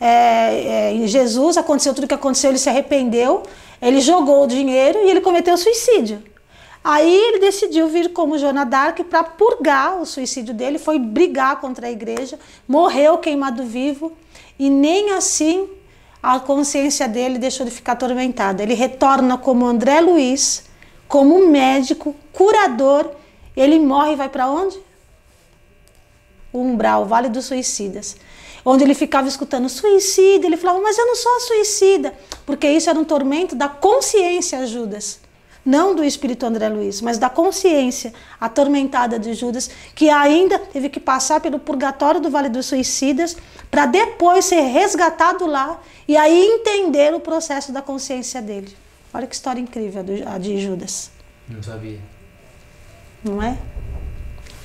é, é, Jesus, aconteceu tudo o que aconteceu, ele se arrependeu, ele jogou o dinheiro e ele cometeu suicídio. Aí ele decidiu vir como Joana Dark para purgar o suicídio dele, foi brigar contra a igreja, morreu queimado vivo e nem assim a consciência dele deixou de ficar atormentada. Ele retorna como André Luiz, como médico, curador, ele morre e vai para onde? O umbral, o Vale dos Suicidas onde ele ficava escutando suicida, ele falava, mas eu não sou suicida, porque isso era um tormento da consciência, Judas. Não do espírito André Luiz, mas da consciência atormentada de Judas, que ainda teve que passar pelo purgatório do Vale dos Suicidas para depois ser resgatado lá e aí entender o processo da consciência dele. Olha que história incrível a de Judas. Não sabia. Não é?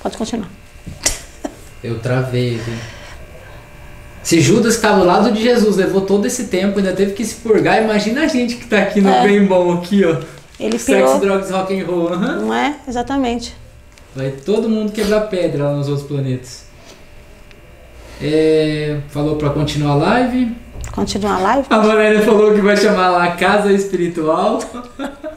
Pode continuar. Eu travei aqui. Se Judas que estava ao lado de Jesus levou todo esse tempo, ainda teve que se purgar, imagina a gente que está aqui no é. bem bom aqui, ó. Ele Sexo, pirou. drogas, rock and roll. Uhum. Não é? Exatamente. Vai todo mundo quebrar pedra lá nos outros planetas. É, falou para continuar a live. Continuar a live? A Valéria falou que vai chamar lá Casa Espiritual.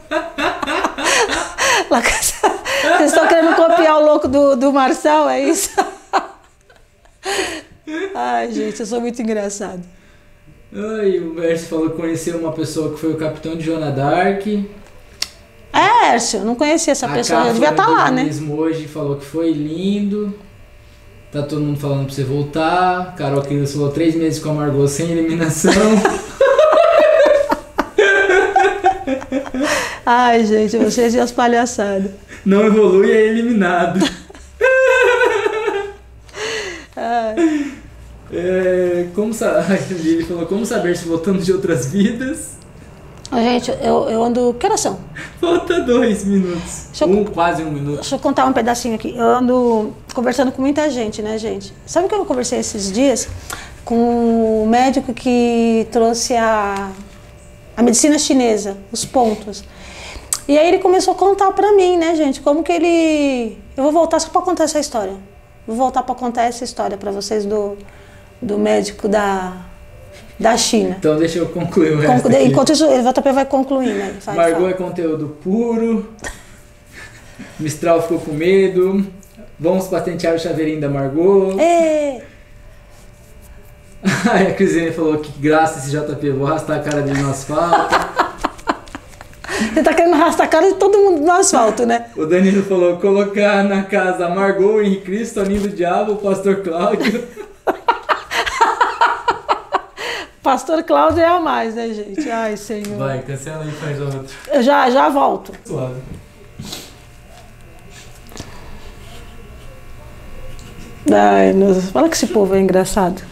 Vocês estão querendo copiar o louco do, do Marcel, é isso? Ai, gente, eu sou muito engraçado. Ai, o Mércio falou que conheceu uma pessoa que foi o capitão de Joana Dark. É, Hércio, não conhecia essa a pessoa, eu devia estar tá lá, né? mesmo hoje falou que foi lindo. Tá todo mundo falando pra você voltar. Carol Quilos falou três meses com a Margot sem eliminação. Ai, gente, vocês e as palhaçadas. Não evolui, é eliminado. É, como ele falou, como saber se voltamos de outras vidas? Gente, eu, eu ando. Que horas são? Falta dois minutos. Um, quase um minuto. Deixa eu contar um pedacinho aqui. Eu ando conversando com muita gente, né, gente? Sabe que eu conversei esses dias com o médico que trouxe a, a medicina chinesa, os pontos. E aí ele começou a contar pra mim, né, gente, como que ele. Eu vou voltar só pra contar essa história. Vou voltar pra contar essa história pra vocês do, do médico da, da China. Então deixa eu concluir o resto Conclu Enquanto isso, o JP vai concluindo. Né? Vai, Margot é conteúdo puro. Mistral ficou com medo. Vamos patentear o chaveirinho da Margot. É. Aí a Crisine falou que graça esse JP, vou arrastar a cara dele no asfalto. Você tá querendo arrastar a cara de todo mundo no asfalto, né? O Danilo falou colocar na casa Margot, Henrique Cristo, Aninho do Diabo, Pastor Cláudio. Pastor Cláudio é a mais, né, gente? Ai, Senhor. Vai, cancela e faz outro. Eu já, já volto. Suave. Ai, nossa, fala que esse povo é engraçado.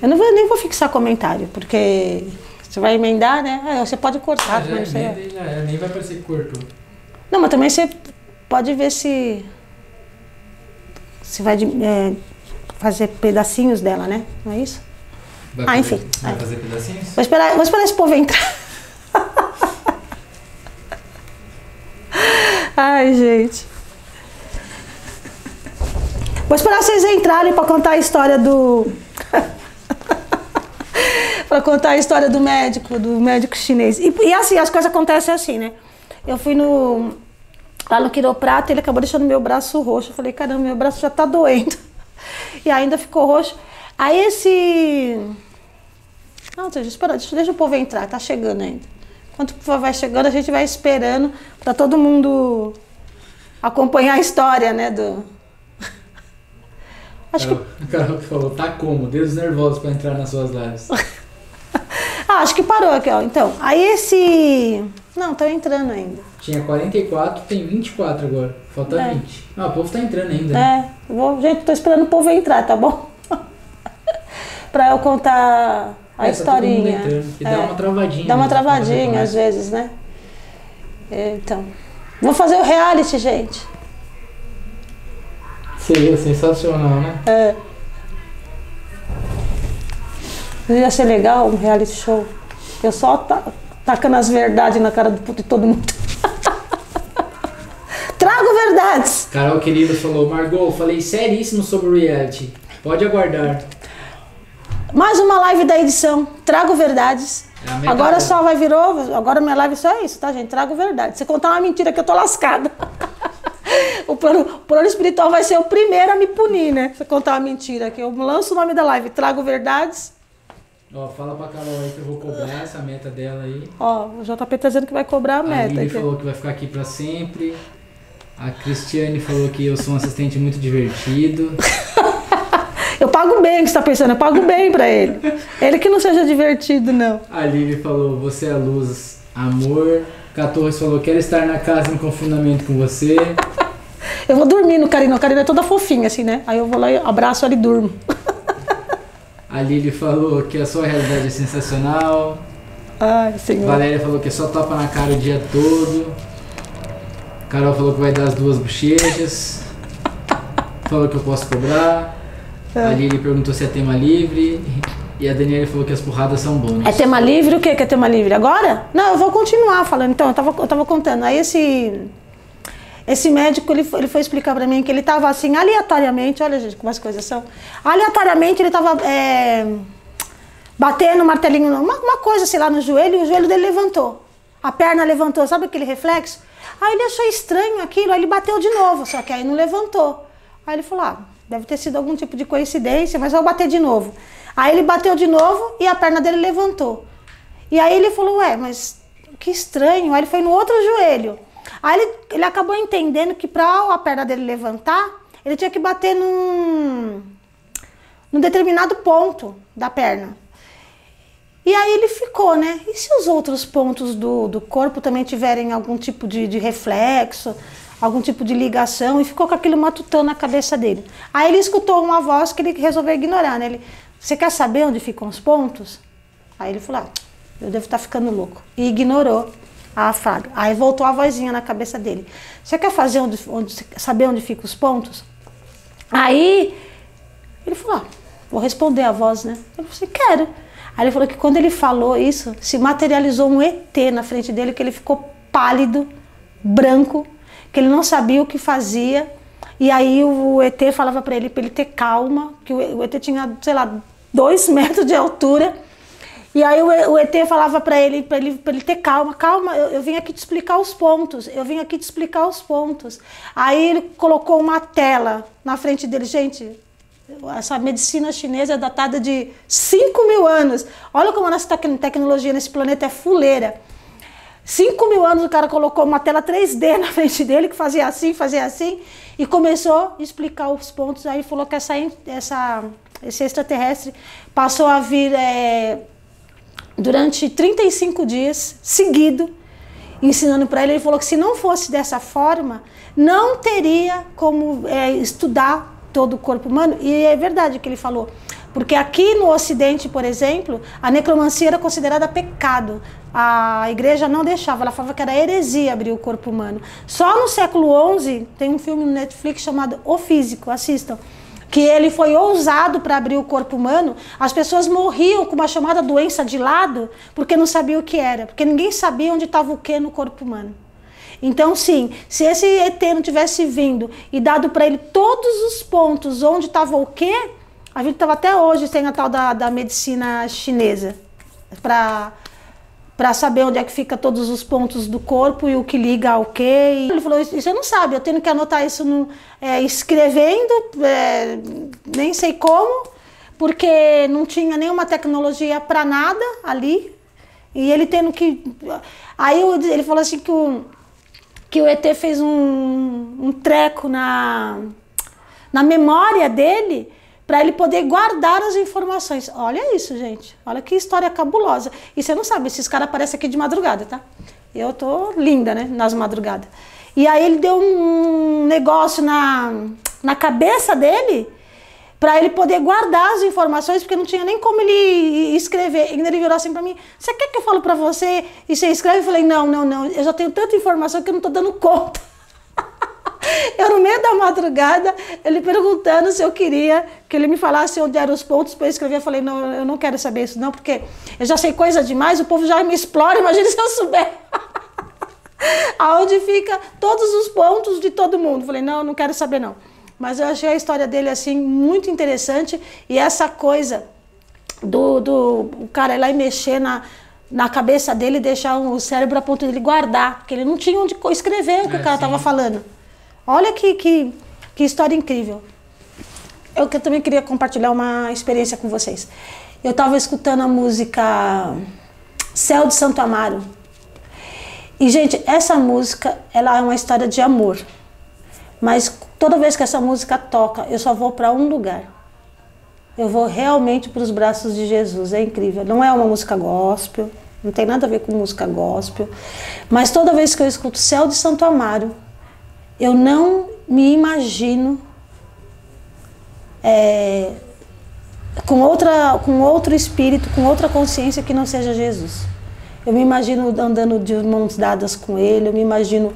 Eu não vou, nem vou fixar comentário, porque você vai emendar, né? Ah, você pode cortar. Ah, já mas emenda, já é, nem vai parecer que cortou. Não, mas também você pode ver se... Se vai é, fazer pedacinhos dela, né? Não é isso? Vai ah, enfim. Vai fazer pedacinhos? Vou esperar, vou esperar esse povo entrar. Ai, gente. Vou esperar vocês entrarem para contar a história do. para contar a história do médico, do médico chinês. E, e, assim, as coisas acontecem assim, né? Eu fui no. Lá no quiroprata, ele acabou deixando meu braço roxo. Eu falei, caramba, meu braço já tá doendo. E ainda ficou roxo. Aí esse. Não, deixa, espera, deixa, deixa o povo entrar, tá chegando ainda. Enquanto o povo vai chegando, a gente vai esperando para todo mundo acompanhar a história, né? Do... Acho que, Carol, a Carol que falou, tá como? Dedos nervosos pra entrar nas suas lives. ah, acho que parou aqui, ó. Então, aí esse. Não, tô entrando ainda. Tinha 44, tem 24 agora. Falta É. 20. Ah, o povo tá entrando ainda. né? É, vou, gente, tô esperando o povo entrar, tá bom? Pra eu contar a É, tá historinha. entrando, que dá É. uma travadinha. Dá uma né, travadinha às vezes, né? É, Então. Vou fazer o reality, gente. Seria sensacional, né? É. Ia ser legal um reality show. Eu só ta- tacando as verdades na cara do- de todo mundo. Trago verdades. Carol querida falou, Margot, falei seríssimo sobre o reality. Pode aguardar. Mais uma live da edição. Trago verdades. É a Agora só vai virou. Agora minha live só é isso, tá, gente? Trago verdade. Se contar uma mentira que eu tô lascada. o, plano, o plano espiritual vai ser o primeiro a me punir, né? Se eu contar uma mentira que eu lanço o nome da live. Trago verdades. Ó, fala pra Carol aí que eu vou cobrar essa meta dela aí. Ó, o JP tá dizendo que vai cobrar a A meta. Lili aqui. falou que vai ficar aqui pra sempre. A Cristiane falou que eu sou um assistente muito divertido. Eu pago bem, o que você tá pensando? Eu pago bem pra ele. Ele que não seja divertido, não. A Lili falou, você é luz, amor. K Torres falou, quero estar na casa em confinamento com você. Eu vou dormir no Karina. O Karina é toda fofinha, assim, né? Aí eu vou lá e abraço ela e durmo. A Lili falou que a sua realidade é sensacional. Ai, senhor. Valéria falou que é só topa na cara o dia todo. Carol falou que vai dar as duas bochechas. Falou que eu posso cobrar. É. A Lili perguntou se é tema livre. E a Daniela falou que as porradas são bônus. É tema livre? O que é tema livre? Agora? Não, eu vou continuar falando. Então, eu tava, eu tava contando. Aí esse, esse médico, ele, foi- ele foi explicar pra mim que ele tava assim, aleatoriamente, olha gente, como as coisas são. Aleatoriamente ele tava é, batendo o martelinho, uma, uma coisa assim lá no joelho, e o joelho dele levantou. A perna levantou, sabe aquele reflexo? Aí ele achou estranho aquilo, aí ele bateu de novo, só que aí não levantou. Aí ele falou, ah, deve ter sido algum tipo de coincidência, mas vou bater de novo. Aí ele bateu de novo e a perna dele levantou. E aí ele falou, ué, mas que estranho. Aí ele foi no outro joelho. Aí ele, ele acabou entendendo que para a perna dele levantar, ele tinha que bater num, num determinado ponto da perna. E aí ele ficou, né? E se os outros pontos do, do corpo também tiverem algum tipo de, de reflexo, algum tipo de ligação? E ficou com aquilo matutando na cabeça dele. Aí ele escutou uma voz que ele resolveu ignorar, né? Ele, você quer saber onde ficam os pontos? Aí ele falou, ah, eu devo estar ficando louco. E ignorou a fala. Aí voltou a vozinha na cabeça dele. Você quer fazer onde, onde, saber onde ficam os pontos? Aí ele falou, ah, vou responder a voz, né? Eu falei, quero. Aí ele falou que quando ele falou isso, se materializou um ET na frente dele, que ele ficou pálido, branco, que ele não sabia o que fazia. E aí o ET falava para ele, para ele ter calma, que o ET tinha, sei lá, dois metros de altura. E aí o ET falava para ele, para ele, ele ter calma, calma, eu, eu vim aqui te explicar os pontos, eu vim aqui te explicar os pontos. Aí ele colocou uma tela na frente dele, gente, essa medicina chinesa é datada de 5 mil anos. Olha como a nossa tec- tecnologia nesse planeta é fuleira. 5 mil anos o cara colocou uma tela 3D na frente dele, que fazia assim, fazia assim, e começou a explicar os pontos. Aí falou que essa, essa, esse extraterrestre passou a vir é, durante 35 dias seguido, ensinando para ele. Ele falou que se não fosse dessa forma, não teria como é, estudar todo o corpo humano. E é verdade o que ele falou. Porque aqui no Ocidente, por exemplo, a necromancia era considerada pecado. A igreja não deixava, ela falava que era heresia abrir o corpo humano. Só no século XI tem um filme no Netflix chamado O Físico, assistam que ele foi ousado para abrir o corpo humano, as pessoas morriam com uma chamada doença de lado porque não sabiam o que era, porque ninguém sabia onde estava o que no corpo humano. Então, sim, se esse ET não tivesse vindo e dado para ele todos os pontos onde estava o que, a gente estava até hoje sem a tal da, da medicina chinesa para para saber onde é que fica todos os pontos do corpo e o que liga ao que. E ele falou, isso você não sabe, eu tenho que anotar isso no, é, escrevendo, é, nem sei como, porque não tinha nenhuma tecnologia para nada ali. E ele tendo que. Aí ele falou assim que o, que o ET fez um, um treco na, na memória dele para ele poder guardar as informações. Olha isso, gente. Olha que história cabulosa. E você não sabe, esses caras aparecem aqui de madrugada, tá? Eu tô linda, né? Nas madrugadas. E aí ele deu um negócio na, na cabeça dele para ele poder guardar as informações, porque não tinha nem como ele escrever. E ele virou assim para mim: Você quer que eu fale para você e você escreve? Eu falei: Não, não, não. Eu já tenho tanta informação que eu não tô dando conta. Eu, no meio da madrugada, ele perguntando se eu queria que ele me falasse onde eram os pontos para eu escrever. Eu falei: Não, eu não quero saber isso, não, porque eu já sei coisa demais, o povo já me explora. Imagina se eu souber. Aonde fica todos os pontos de todo mundo. Eu falei: Não, não quero saber, não. Mas eu achei a história dele assim muito interessante e essa coisa do, do o cara ir lá e mexer na, na cabeça dele e deixar o cérebro a ponto dele guardar, porque ele não tinha onde escrever o que é, o cara estava falando. Olha que, que, que história incrível. Eu, eu também queria compartilhar uma experiência com vocês. Eu estava escutando a música Céu de Santo Amaro. E, gente, essa música ela é uma história de amor. Mas toda vez que essa música toca, eu só vou para um lugar. Eu vou realmente para os braços de Jesus. É incrível. Não é uma música gospel, não tem nada a ver com música gospel. Mas toda vez que eu escuto Céu de Santo Amaro, eu não me imagino é, com, outra, com outro espírito, com outra consciência que não seja Jesus. Eu me imagino andando de mãos dadas com Ele, eu me imagino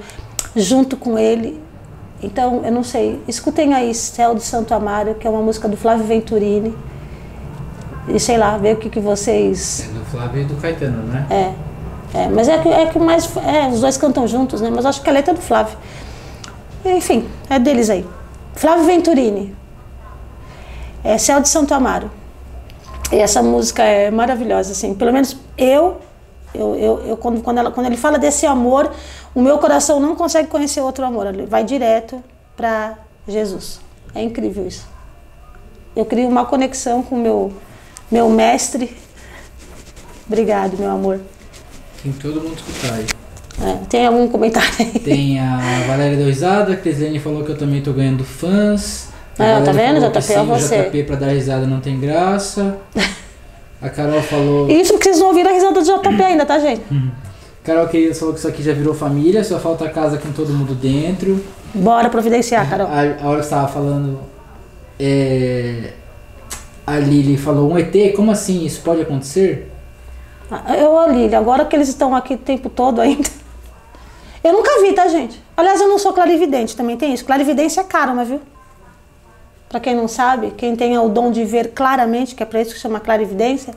junto com Ele. Então, eu não sei, escutem aí Céu de Santo Amaro, que é uma música do Flávio Venturini. E sei lá, ver o que, que vocês. É do Flávio e do Caetano, né? É. é mas é que, é que mais. É, os dois cantam juntos, né? Mas acho que a letra é do Flávio. Enfim, é deles aí. Flávio Venturini. É Céu de Santo Amaro. E essa música é maravilhosa, assim. Pelo menos eu eu, eu, eu quando, quando, ela, quando ele fala desse amor, o meu coração não consegue conhecer outro amor. Ele vai direto para Jesus. É incrível isso. Eu crio uma conexão com meu, meu mestre. Obrigado, meu amor. Tem todo mundo escutar aí. É, tem algum comentário aí? Tem a Valéria Doisada, a Crislene falou que eu também tô ganhando fãs. A ah, tá vendo? JP é você. JP pra dar risada não tem graça. A Carol falou. Isso porque vocês não ouviram a risada do JP ainda, tá, gente? Uhum. Carol querida falou que isso aqui já virou família, só falta a casa com todo mundo dentro. Bora providenciar, Carol. A, a hora que você tava falando. É, a Lili falou: um ET, como assim? Isso pode acontecer? Ah, eu, Lili, agora que eles estão aqui o tempo todo ainda. Eu nunca vi, tá, gente? Aliás, eu não sou clarividente, também tem isso. Clarividência é karma, viu? Para quem não sabe, quem tem o dom de ver claramente, que é para isso que chama clarividência,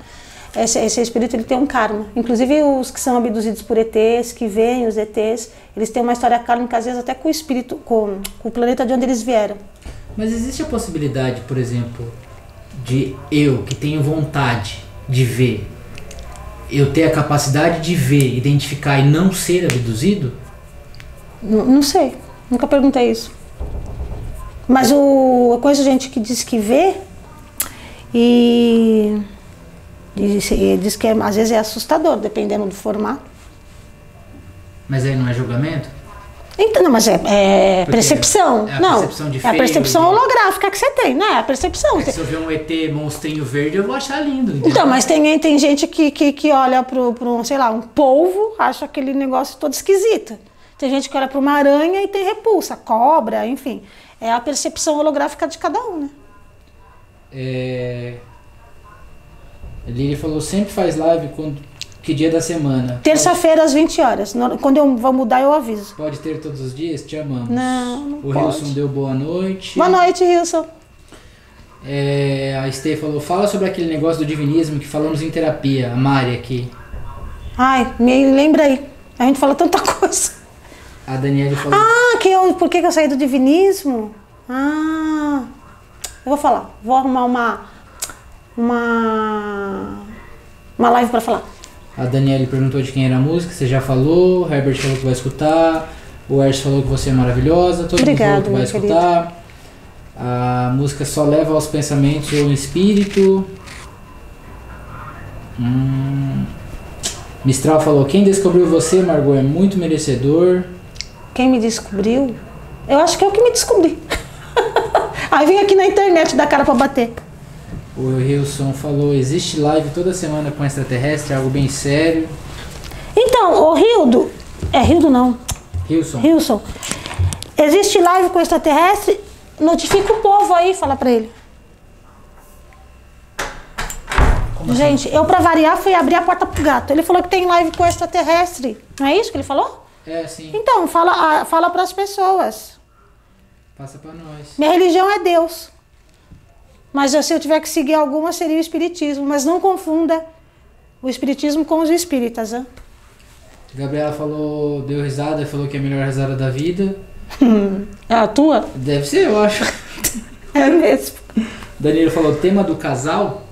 esse, esse, espírito ele tem um karma. Inclusive os que são abduzidos por ETs, que veem os ETs, eles têm uma história kármica às vezes até com o espírito, com, com o planeta de onde eles vieram. Mas existe a possibilidade, por exemplo, de eu que tenho vontade de ver, eu ter a capacidade de ver, identificar e não ser abduzido? Não, não sei, nunca perguntei isso. Mas o, a coisa gente que diz que vê e, e diz que é, às vezes é assustador, dependendo do formato. Mas aí não é julgamento? Então, não, mas é, é percepção. É a não, percepção de é a percepção de... holográfica que você tem, né? A percepção. É se eu ver um ET monstrinho verde, eu vou achar lindo. Entendeu? Então, mas tem, tem gente que, que, que olha para um, sei lá, um polvo, acha aquele negócio todo esquisito. Tem gente que olha para uma aranha e tem repulsa, cobra, enfim. É a percepção holográfica de cada um, né? É... Lili falou, sempre faz live quando... Que dia da semana? Terça-feira às 20 horas. Quando eu vou mudar, eu aviso. Pode ter todos os dias? Te amamos. Não, não O Wilson deu boa noite. Boa noite, Wilson. É, a Stê falou, fala sobre aquele negócio do divinismo que falamos em terapia, a Mari aqui. Ai, me lembra aí. A gente fala tanta coisa. A Daniela falou. Ah, que eu, por que, eu saí do divinismo? Ah, eu vou falar. Vou arrumar uma. Uma. Uma live para falar. A Daniela perguntou de quem era a música, você já falou. O Herbert falou que vai escutar. O Ers falou que você é maravilhosa. Todo Obrigado, mundo falou que vai escutar. Querido. A música só leva aos pensamentos ou espírito. Hum. Mistral falou: Quem descobriu você, Margot, é muito merecedor. Quem me descobriu? Eu acho que é o que me descobri. Aí vem aqui na internet dar cara pra bater. O Wilson falou, existe live toda semana com extraterrestre, algo bem sério. Então, ô Rildo, é Rildo não, Wilson, Wilson, existe live com extraterrestre? Notifica o povo aí, fala pra ele. como assim? Gente, eu pra variar fui abrir a porta pro gato. Ele falou que tem live com extraterrestre. Não é isso que ele falou? É, sim, Então, fala, fala pras pessoas. passa pra nós. Minha religião é Deus. Mas se eu tiver que seguir alguma, seria o Espiritismo. Mas não confunda o Espiritismo com os espíritas. Né? Gabriela falou, deu risada, falou que é a melhor risada da vida. É a tua? Deve ser, eu acho. É mesmo. Danilo falou, tema do casal?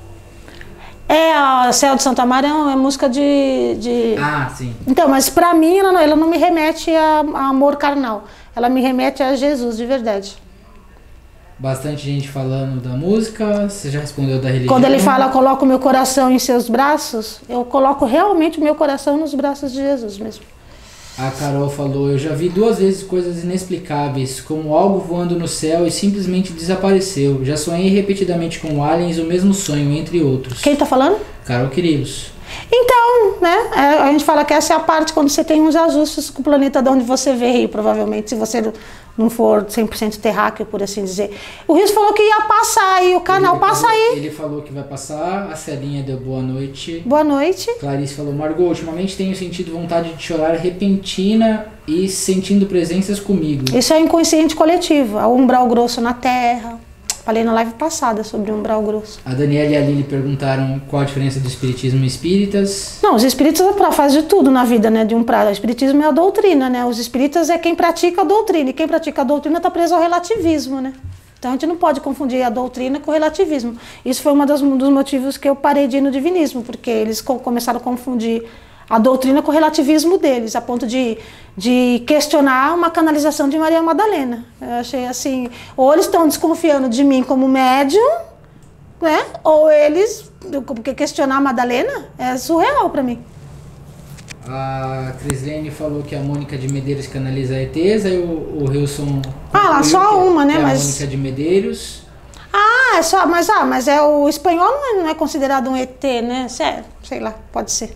É, a Céu de Santa Maria é música de. de... Ah, sim. Então, mas pra mim ela não, ela não me remete a, a amor carnal. Ela me remete a Jesus de verdade. Bastante gente falando da música, você já respondeu da religião. Quando ele fala, coloco meu coração em seus braços, eu coloco realmente o meu coração nos braços de Jesus mesmo. A Carol falou, eu já vi duas vezes coisas inexplicáveis, como algo voando no céu e simplesmente desapareceu. Já sonhei repetidamente com aliens o mesmo sonho, entre outros. Quem tá falando? Carol Quirilos. Então, né, é, a gente fala que essa é a parte quando você tem uns ajustes com o planeta de onde você veio, provavelmente, se você não for 100% terráqueo, por assim dizer. O Rios falou que ia passar aí, o canal Ele passa falou- aí. Ele falou que vai passar, a Celinha deu boa noite. Boa noite. Clarice falou, Margot, ultimamente tenho sentido vontade de chorar repentina e sentindo presenças comigo. Isso é inconsciente coletivo, é o umbral grosso na Terra. Falei na live passada sobre umbral grosso. A Daniela e a Lili perguntaram qual a diferença do espiritismo e espíritas. Não, os espíritas pra- fazem de tudo na vida, né? De um pra... O espiritismo é a doutrina, né? Os espíritas é quem pratica a doutrina. E quem pratica a doutrina está preso ao relativismo, né? Então a gente não pode confundir a doutrina com o relativismo. Isso foi um dos motivos que eu parei de ir no divinismo, porque eles co- começaram a confundir a doutrina com o relativismo deles, a ponto de, de questionar uma canalização de Maria Madalena. Eu achei assim, ou eles estão desconfiando de mim como médium, né? Ou eles, porque questionar a Madalena é surreal para mim. A Crislene falou que a Mônica de Medeiros canaliza ETs, aí o, o Wilson. Ah, lá, só uma, né, é mas- A Mônica de Medeiros. Ah, é só, mas ah, mas é o espanhol não é, não é considerado um ET, né? Sé- Sei lá, pode ser.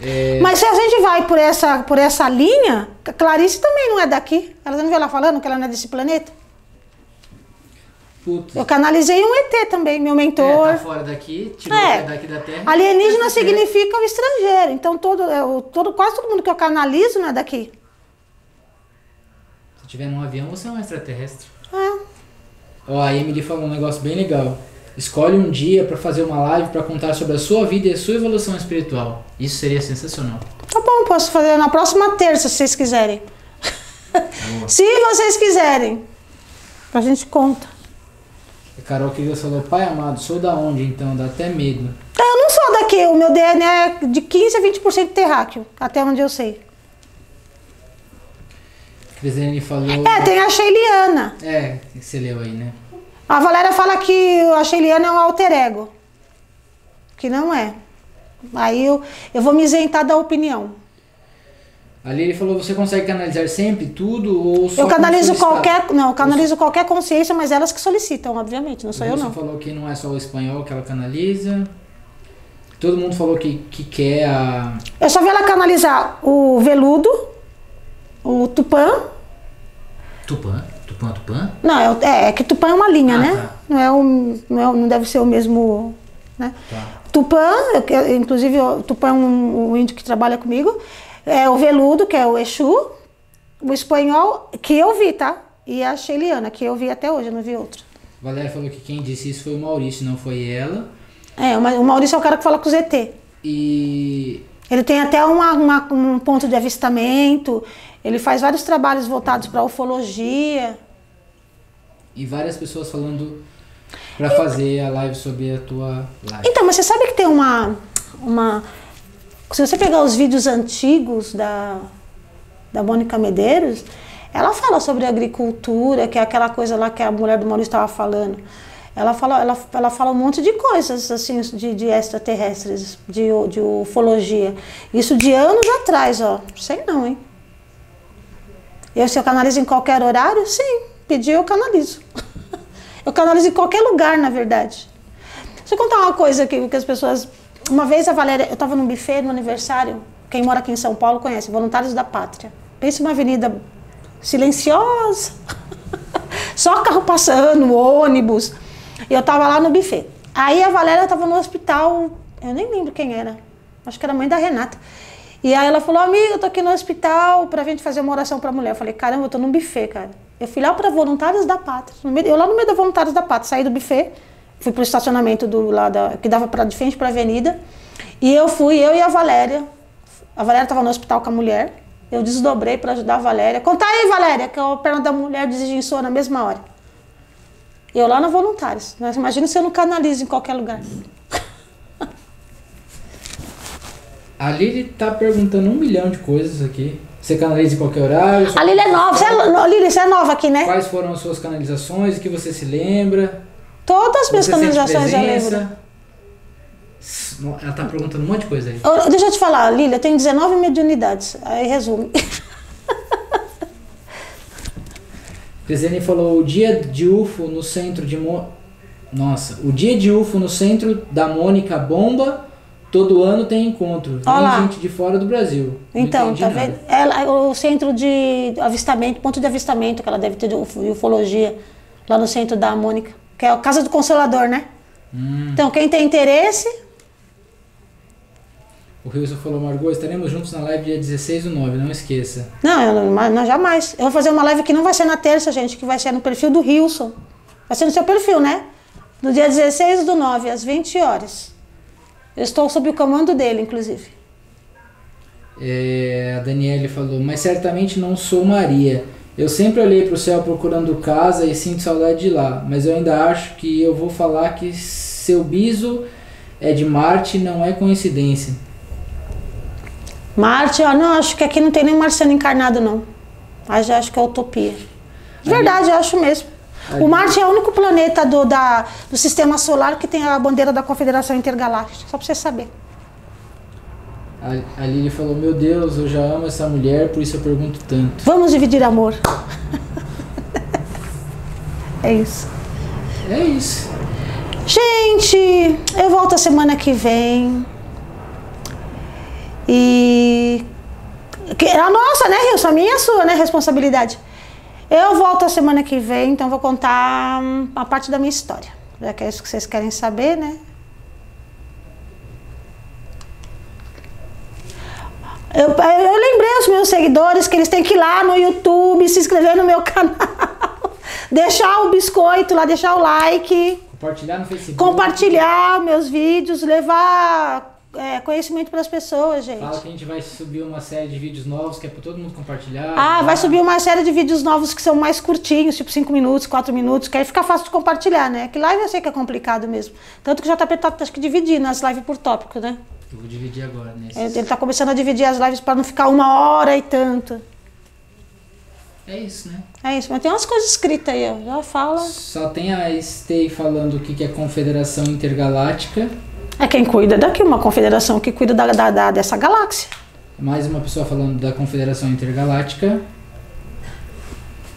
É, Mas se a gente vai por essa, por essa linha, Clarice também não é daqui. Ela não viu ela falando que ela não é desse planeta? putz, Eu canalizei um ET também, meu é, mentor. tá fora daqui, tirou É. daqui da terra. Alienígena É. significa o estrangeiro. Então todo, é, o- todo, quase todo mundo que eu canalizo não é daqui. Se tiver num avião, você é um extraterrestre. É. Ó, a Emily falou um negócio bem legal. Escolhe um dia pra fazer uma live pra contar sobre a sua vida e a sua evolução espiritual. Isso seria sensacional. Tá bom, posso fazer na próxima terça, se vocês quiserem. se vocês quiserem. A gente conta. A Carol Queiroz falou, pai amado, sou da onde então? Dá até medo. Eu não sou daqui, o meu DNA é de 15 a 20% terráqueo, até onde eu sei. Crislene falou. É, tem a Sheiliana. É, que você leu aí, né? A Valéria fala que a Sheiliana é um alter ego. Que não é. Aí eu, eu vou me isentar da opinião. Ali ele falou, você consegue canalizar sempre tudo ou só Eu canalizo qualquer. Não, eu canalizo qualquer consciência, mas elas que solicitam, obviamente, não sou eu Você não. falou que não é só o espanhol que ela canaliza. Todo mundo falou que, que quer a. Eu só vi ela canalizar o veludo, o tupã. Tupã? Tupã, Tupã? Não, é, é, é que tupã é uma linha, Ah, né? tá. Não, é um, não, é- não deve ser o mesmo. Né? Tá. Tupã, eu inclusive o Tupã é um, um índio que trabalha comigo. É o veludo, que é o Exu. O espanhol, que eu vi, tá? E a Sheiliana, que eu vi até hoje, eu não vi outra. Valéria falou que quem disse isso foi o Maurício, não foi ela. É, o Maurício é o cara que fala com o ZT. E Ele tem até uma, uma- um ponto de avistamento, ele faz vários trabalhos voltados para ufologia. E várias pessoas falando pra fazer a live sobre a tua live. Então, mas você sabe que tem uma. uma se você pegar os vídeos antigos da, da Mônica Medeiros, ela fala sobre agricultura, que é aquela coisa lá que a mulher do Maurício estava falando. Ela fala, ela, ela fala um monte de coisas, assim, de, de extraterrestres, de, de ufologia. Isso de anos atrás, ó. Sei não, hein? Eu, se eu canalizo em qualquer horário, sim. Pedir, eu canalizo. Eu canalizo em qualquer lugar, na verdade. Deixa eu contar uma coisa aqui, que as pessoas. Uma vez a Valéria, eu estava num buffet no aniversário, quem mora aqui em São Paulo conhece, Voluntários da Pátria. Pense uma avenida silenciosa, só carro passando, ônibus. E eu estava lá no buffet. Aí a Valéria estava no hospital, eu nem lembro quem era, acho que era a mãe da Renata. E aí ela falou, amiga, eu tô aqui no hospital pra gente fazer uma oração pra mulher. Eu falei, caramba, eu tô num buffet, cara. Eu fui lá pra Voluntários da Pátria. Eu lá no meio da Voluntários da Pátria, saí do buffet, fui pro estacionamento do lá da, que dava pra, de frente pra avenida. E eu fui, eu e a Valéria. A Valéria tava no hospital com a mulher. Eu desdobrei pra ajudar a Valéria. Conta aí, Valéria, que a perna da mulher desenginsou na mesma hora. Eu lá na Voluntários. Imagina se eu não canalizo em qualquer lugar. A Lili tá perguntando um milhão de coisas aqui. Você canaliza em qualquer horário? A Lili é nova. Você é, Lili, você é nova aqui, né? Quais foram as suas canalizações? O que você se lembra? Todas as minhas Você canalizações eu lembro. Ela tá perguntando um monte de coisa aí. Eu- deixa eu te falar, Lília, eu tenho 19 mediunidades. Aí resume. Crisene falou o dia de UFO no centro de Mo... Nossa, o dia de UFO no centro da Mônica Bomba, todo ano tem encontro. Lá. gente de fora do Brasil. Então, tá nada. vendo? Ela, o centro de avistamento, ponto de avistamento que ela deve ter de uf- de ufologia, lá no centro da Mônica, que é a Casa do Consolador, né? Hum. Então, quem tem interesse, O Wilson falou, Margot, estaremos juntos na live dia 16 do 9, não esqueça. não, eu não, jamais. Eu vou fazer uma live que não vai ser na terça, gente, que vai ser no perfil do Wilson. Vai ser no seu perfil, né? No dia 16 do 9, às 20 horas. Eu estou sob o comando dele, inclusive. É, a Daniele falou, mas certamente não sou Maria. Eu sempre olhei pro céu procurando casa e sinto saudade de lá, mas eu ainda acho que eu vou falar que seu biso é de Marte não é coincidência. Marte, ó, não, acho que aqui não tem nem marciano encarnado, não. Mas acho que é utopia. De verdade, eu acho mesmo. O Marte é o único planeta do, da, do sistema solar que tem a bandeira da Confederação Intergaláctica, só pra você saber. A, a Lili falou, meu Deus, eu já amo essa mulher, por isso eu pergunto tanto. Vamos dividir amor. é isso. É isso. Gente, eu volto a semana que vem. E. Que a nossa, né, Rilson? A minha e a sua, né? Responsabilidade. Eu volto a semana que vem, então vou contar hum, uma parte da minha história. Já que é isso que vocês querem saber, né? Eu, eu lembrei os meus seguidores que eles têm que ir lá no YouTube, se inscrever no meu canal, deixar o biscoito lá, deixar o like Compartilhar no Facebook. compartilhar meus vídeos, levar é, conhecimento para as pessoas, gente. Fala que a gente vai subir uma série de vídeos novos que é pra todo mundo compartilhar. Ah, tá? vai subir uma série de vídeos novos que são mais curtinhos, tipo 5 minutos, 4 minutos, que aí fica fácil de compartilhar, né? Que live eu sei que é complicado mesmo. Tanto que o JP tá acho que dividindo as lives por tópico, né? Eu vou dividir agora nesse. Ele tá começando a dividir as lives para não ficar uma hora e tanto. É isso, né? É isso, mas tem umas coisas escritas aí, ó. Já fala. Só tem a Stay falando o que que é Confederação Intergaláctica. É quem cuida daqui, uma confederação que cuida da, da- da- dessa galáxia. Mais uma pessoa falando da Confederação Intergaláctica.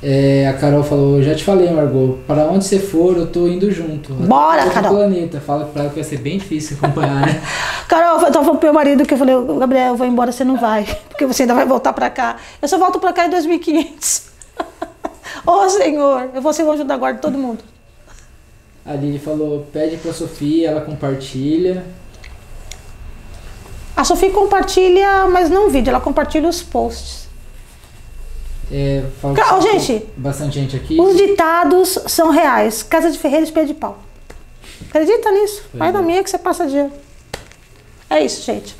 É, a Carol falou, já te falei, Margot, para onde você for, eu tô indo junto. Bora, Carol. planeta. Fala pra ela que vai ser bem difícil acompanhar, né? Carol, eu tava falando pro meu marido que eu falei, Gabriel, eu vou embora, você não vai, porque você ainda vai voltar pra cá. Eu só volto pra cá em 2500. Ô Senhor, eu vou ser o anjo da guarda de todo mundo. A Lili falou, pede pra Sofia, ela compartilha. A Sofia compartilha, mas não vídeo, ela compartilha os posts. É, fala Ca- que Ô, tem gente, bastante gente aqui. Os ditados são reais. Casa de Ferreira, espelho de pau. Acredita nisso? Pois Vai é. na minha que você passa dinheiro. É isso, gente.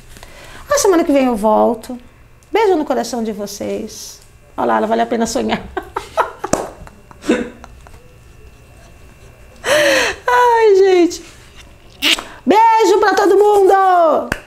A semana que vem eu volto. Beijo no coração de vocês. Olha lá, ela vale a pena sonhar. Beijo para todo mundo!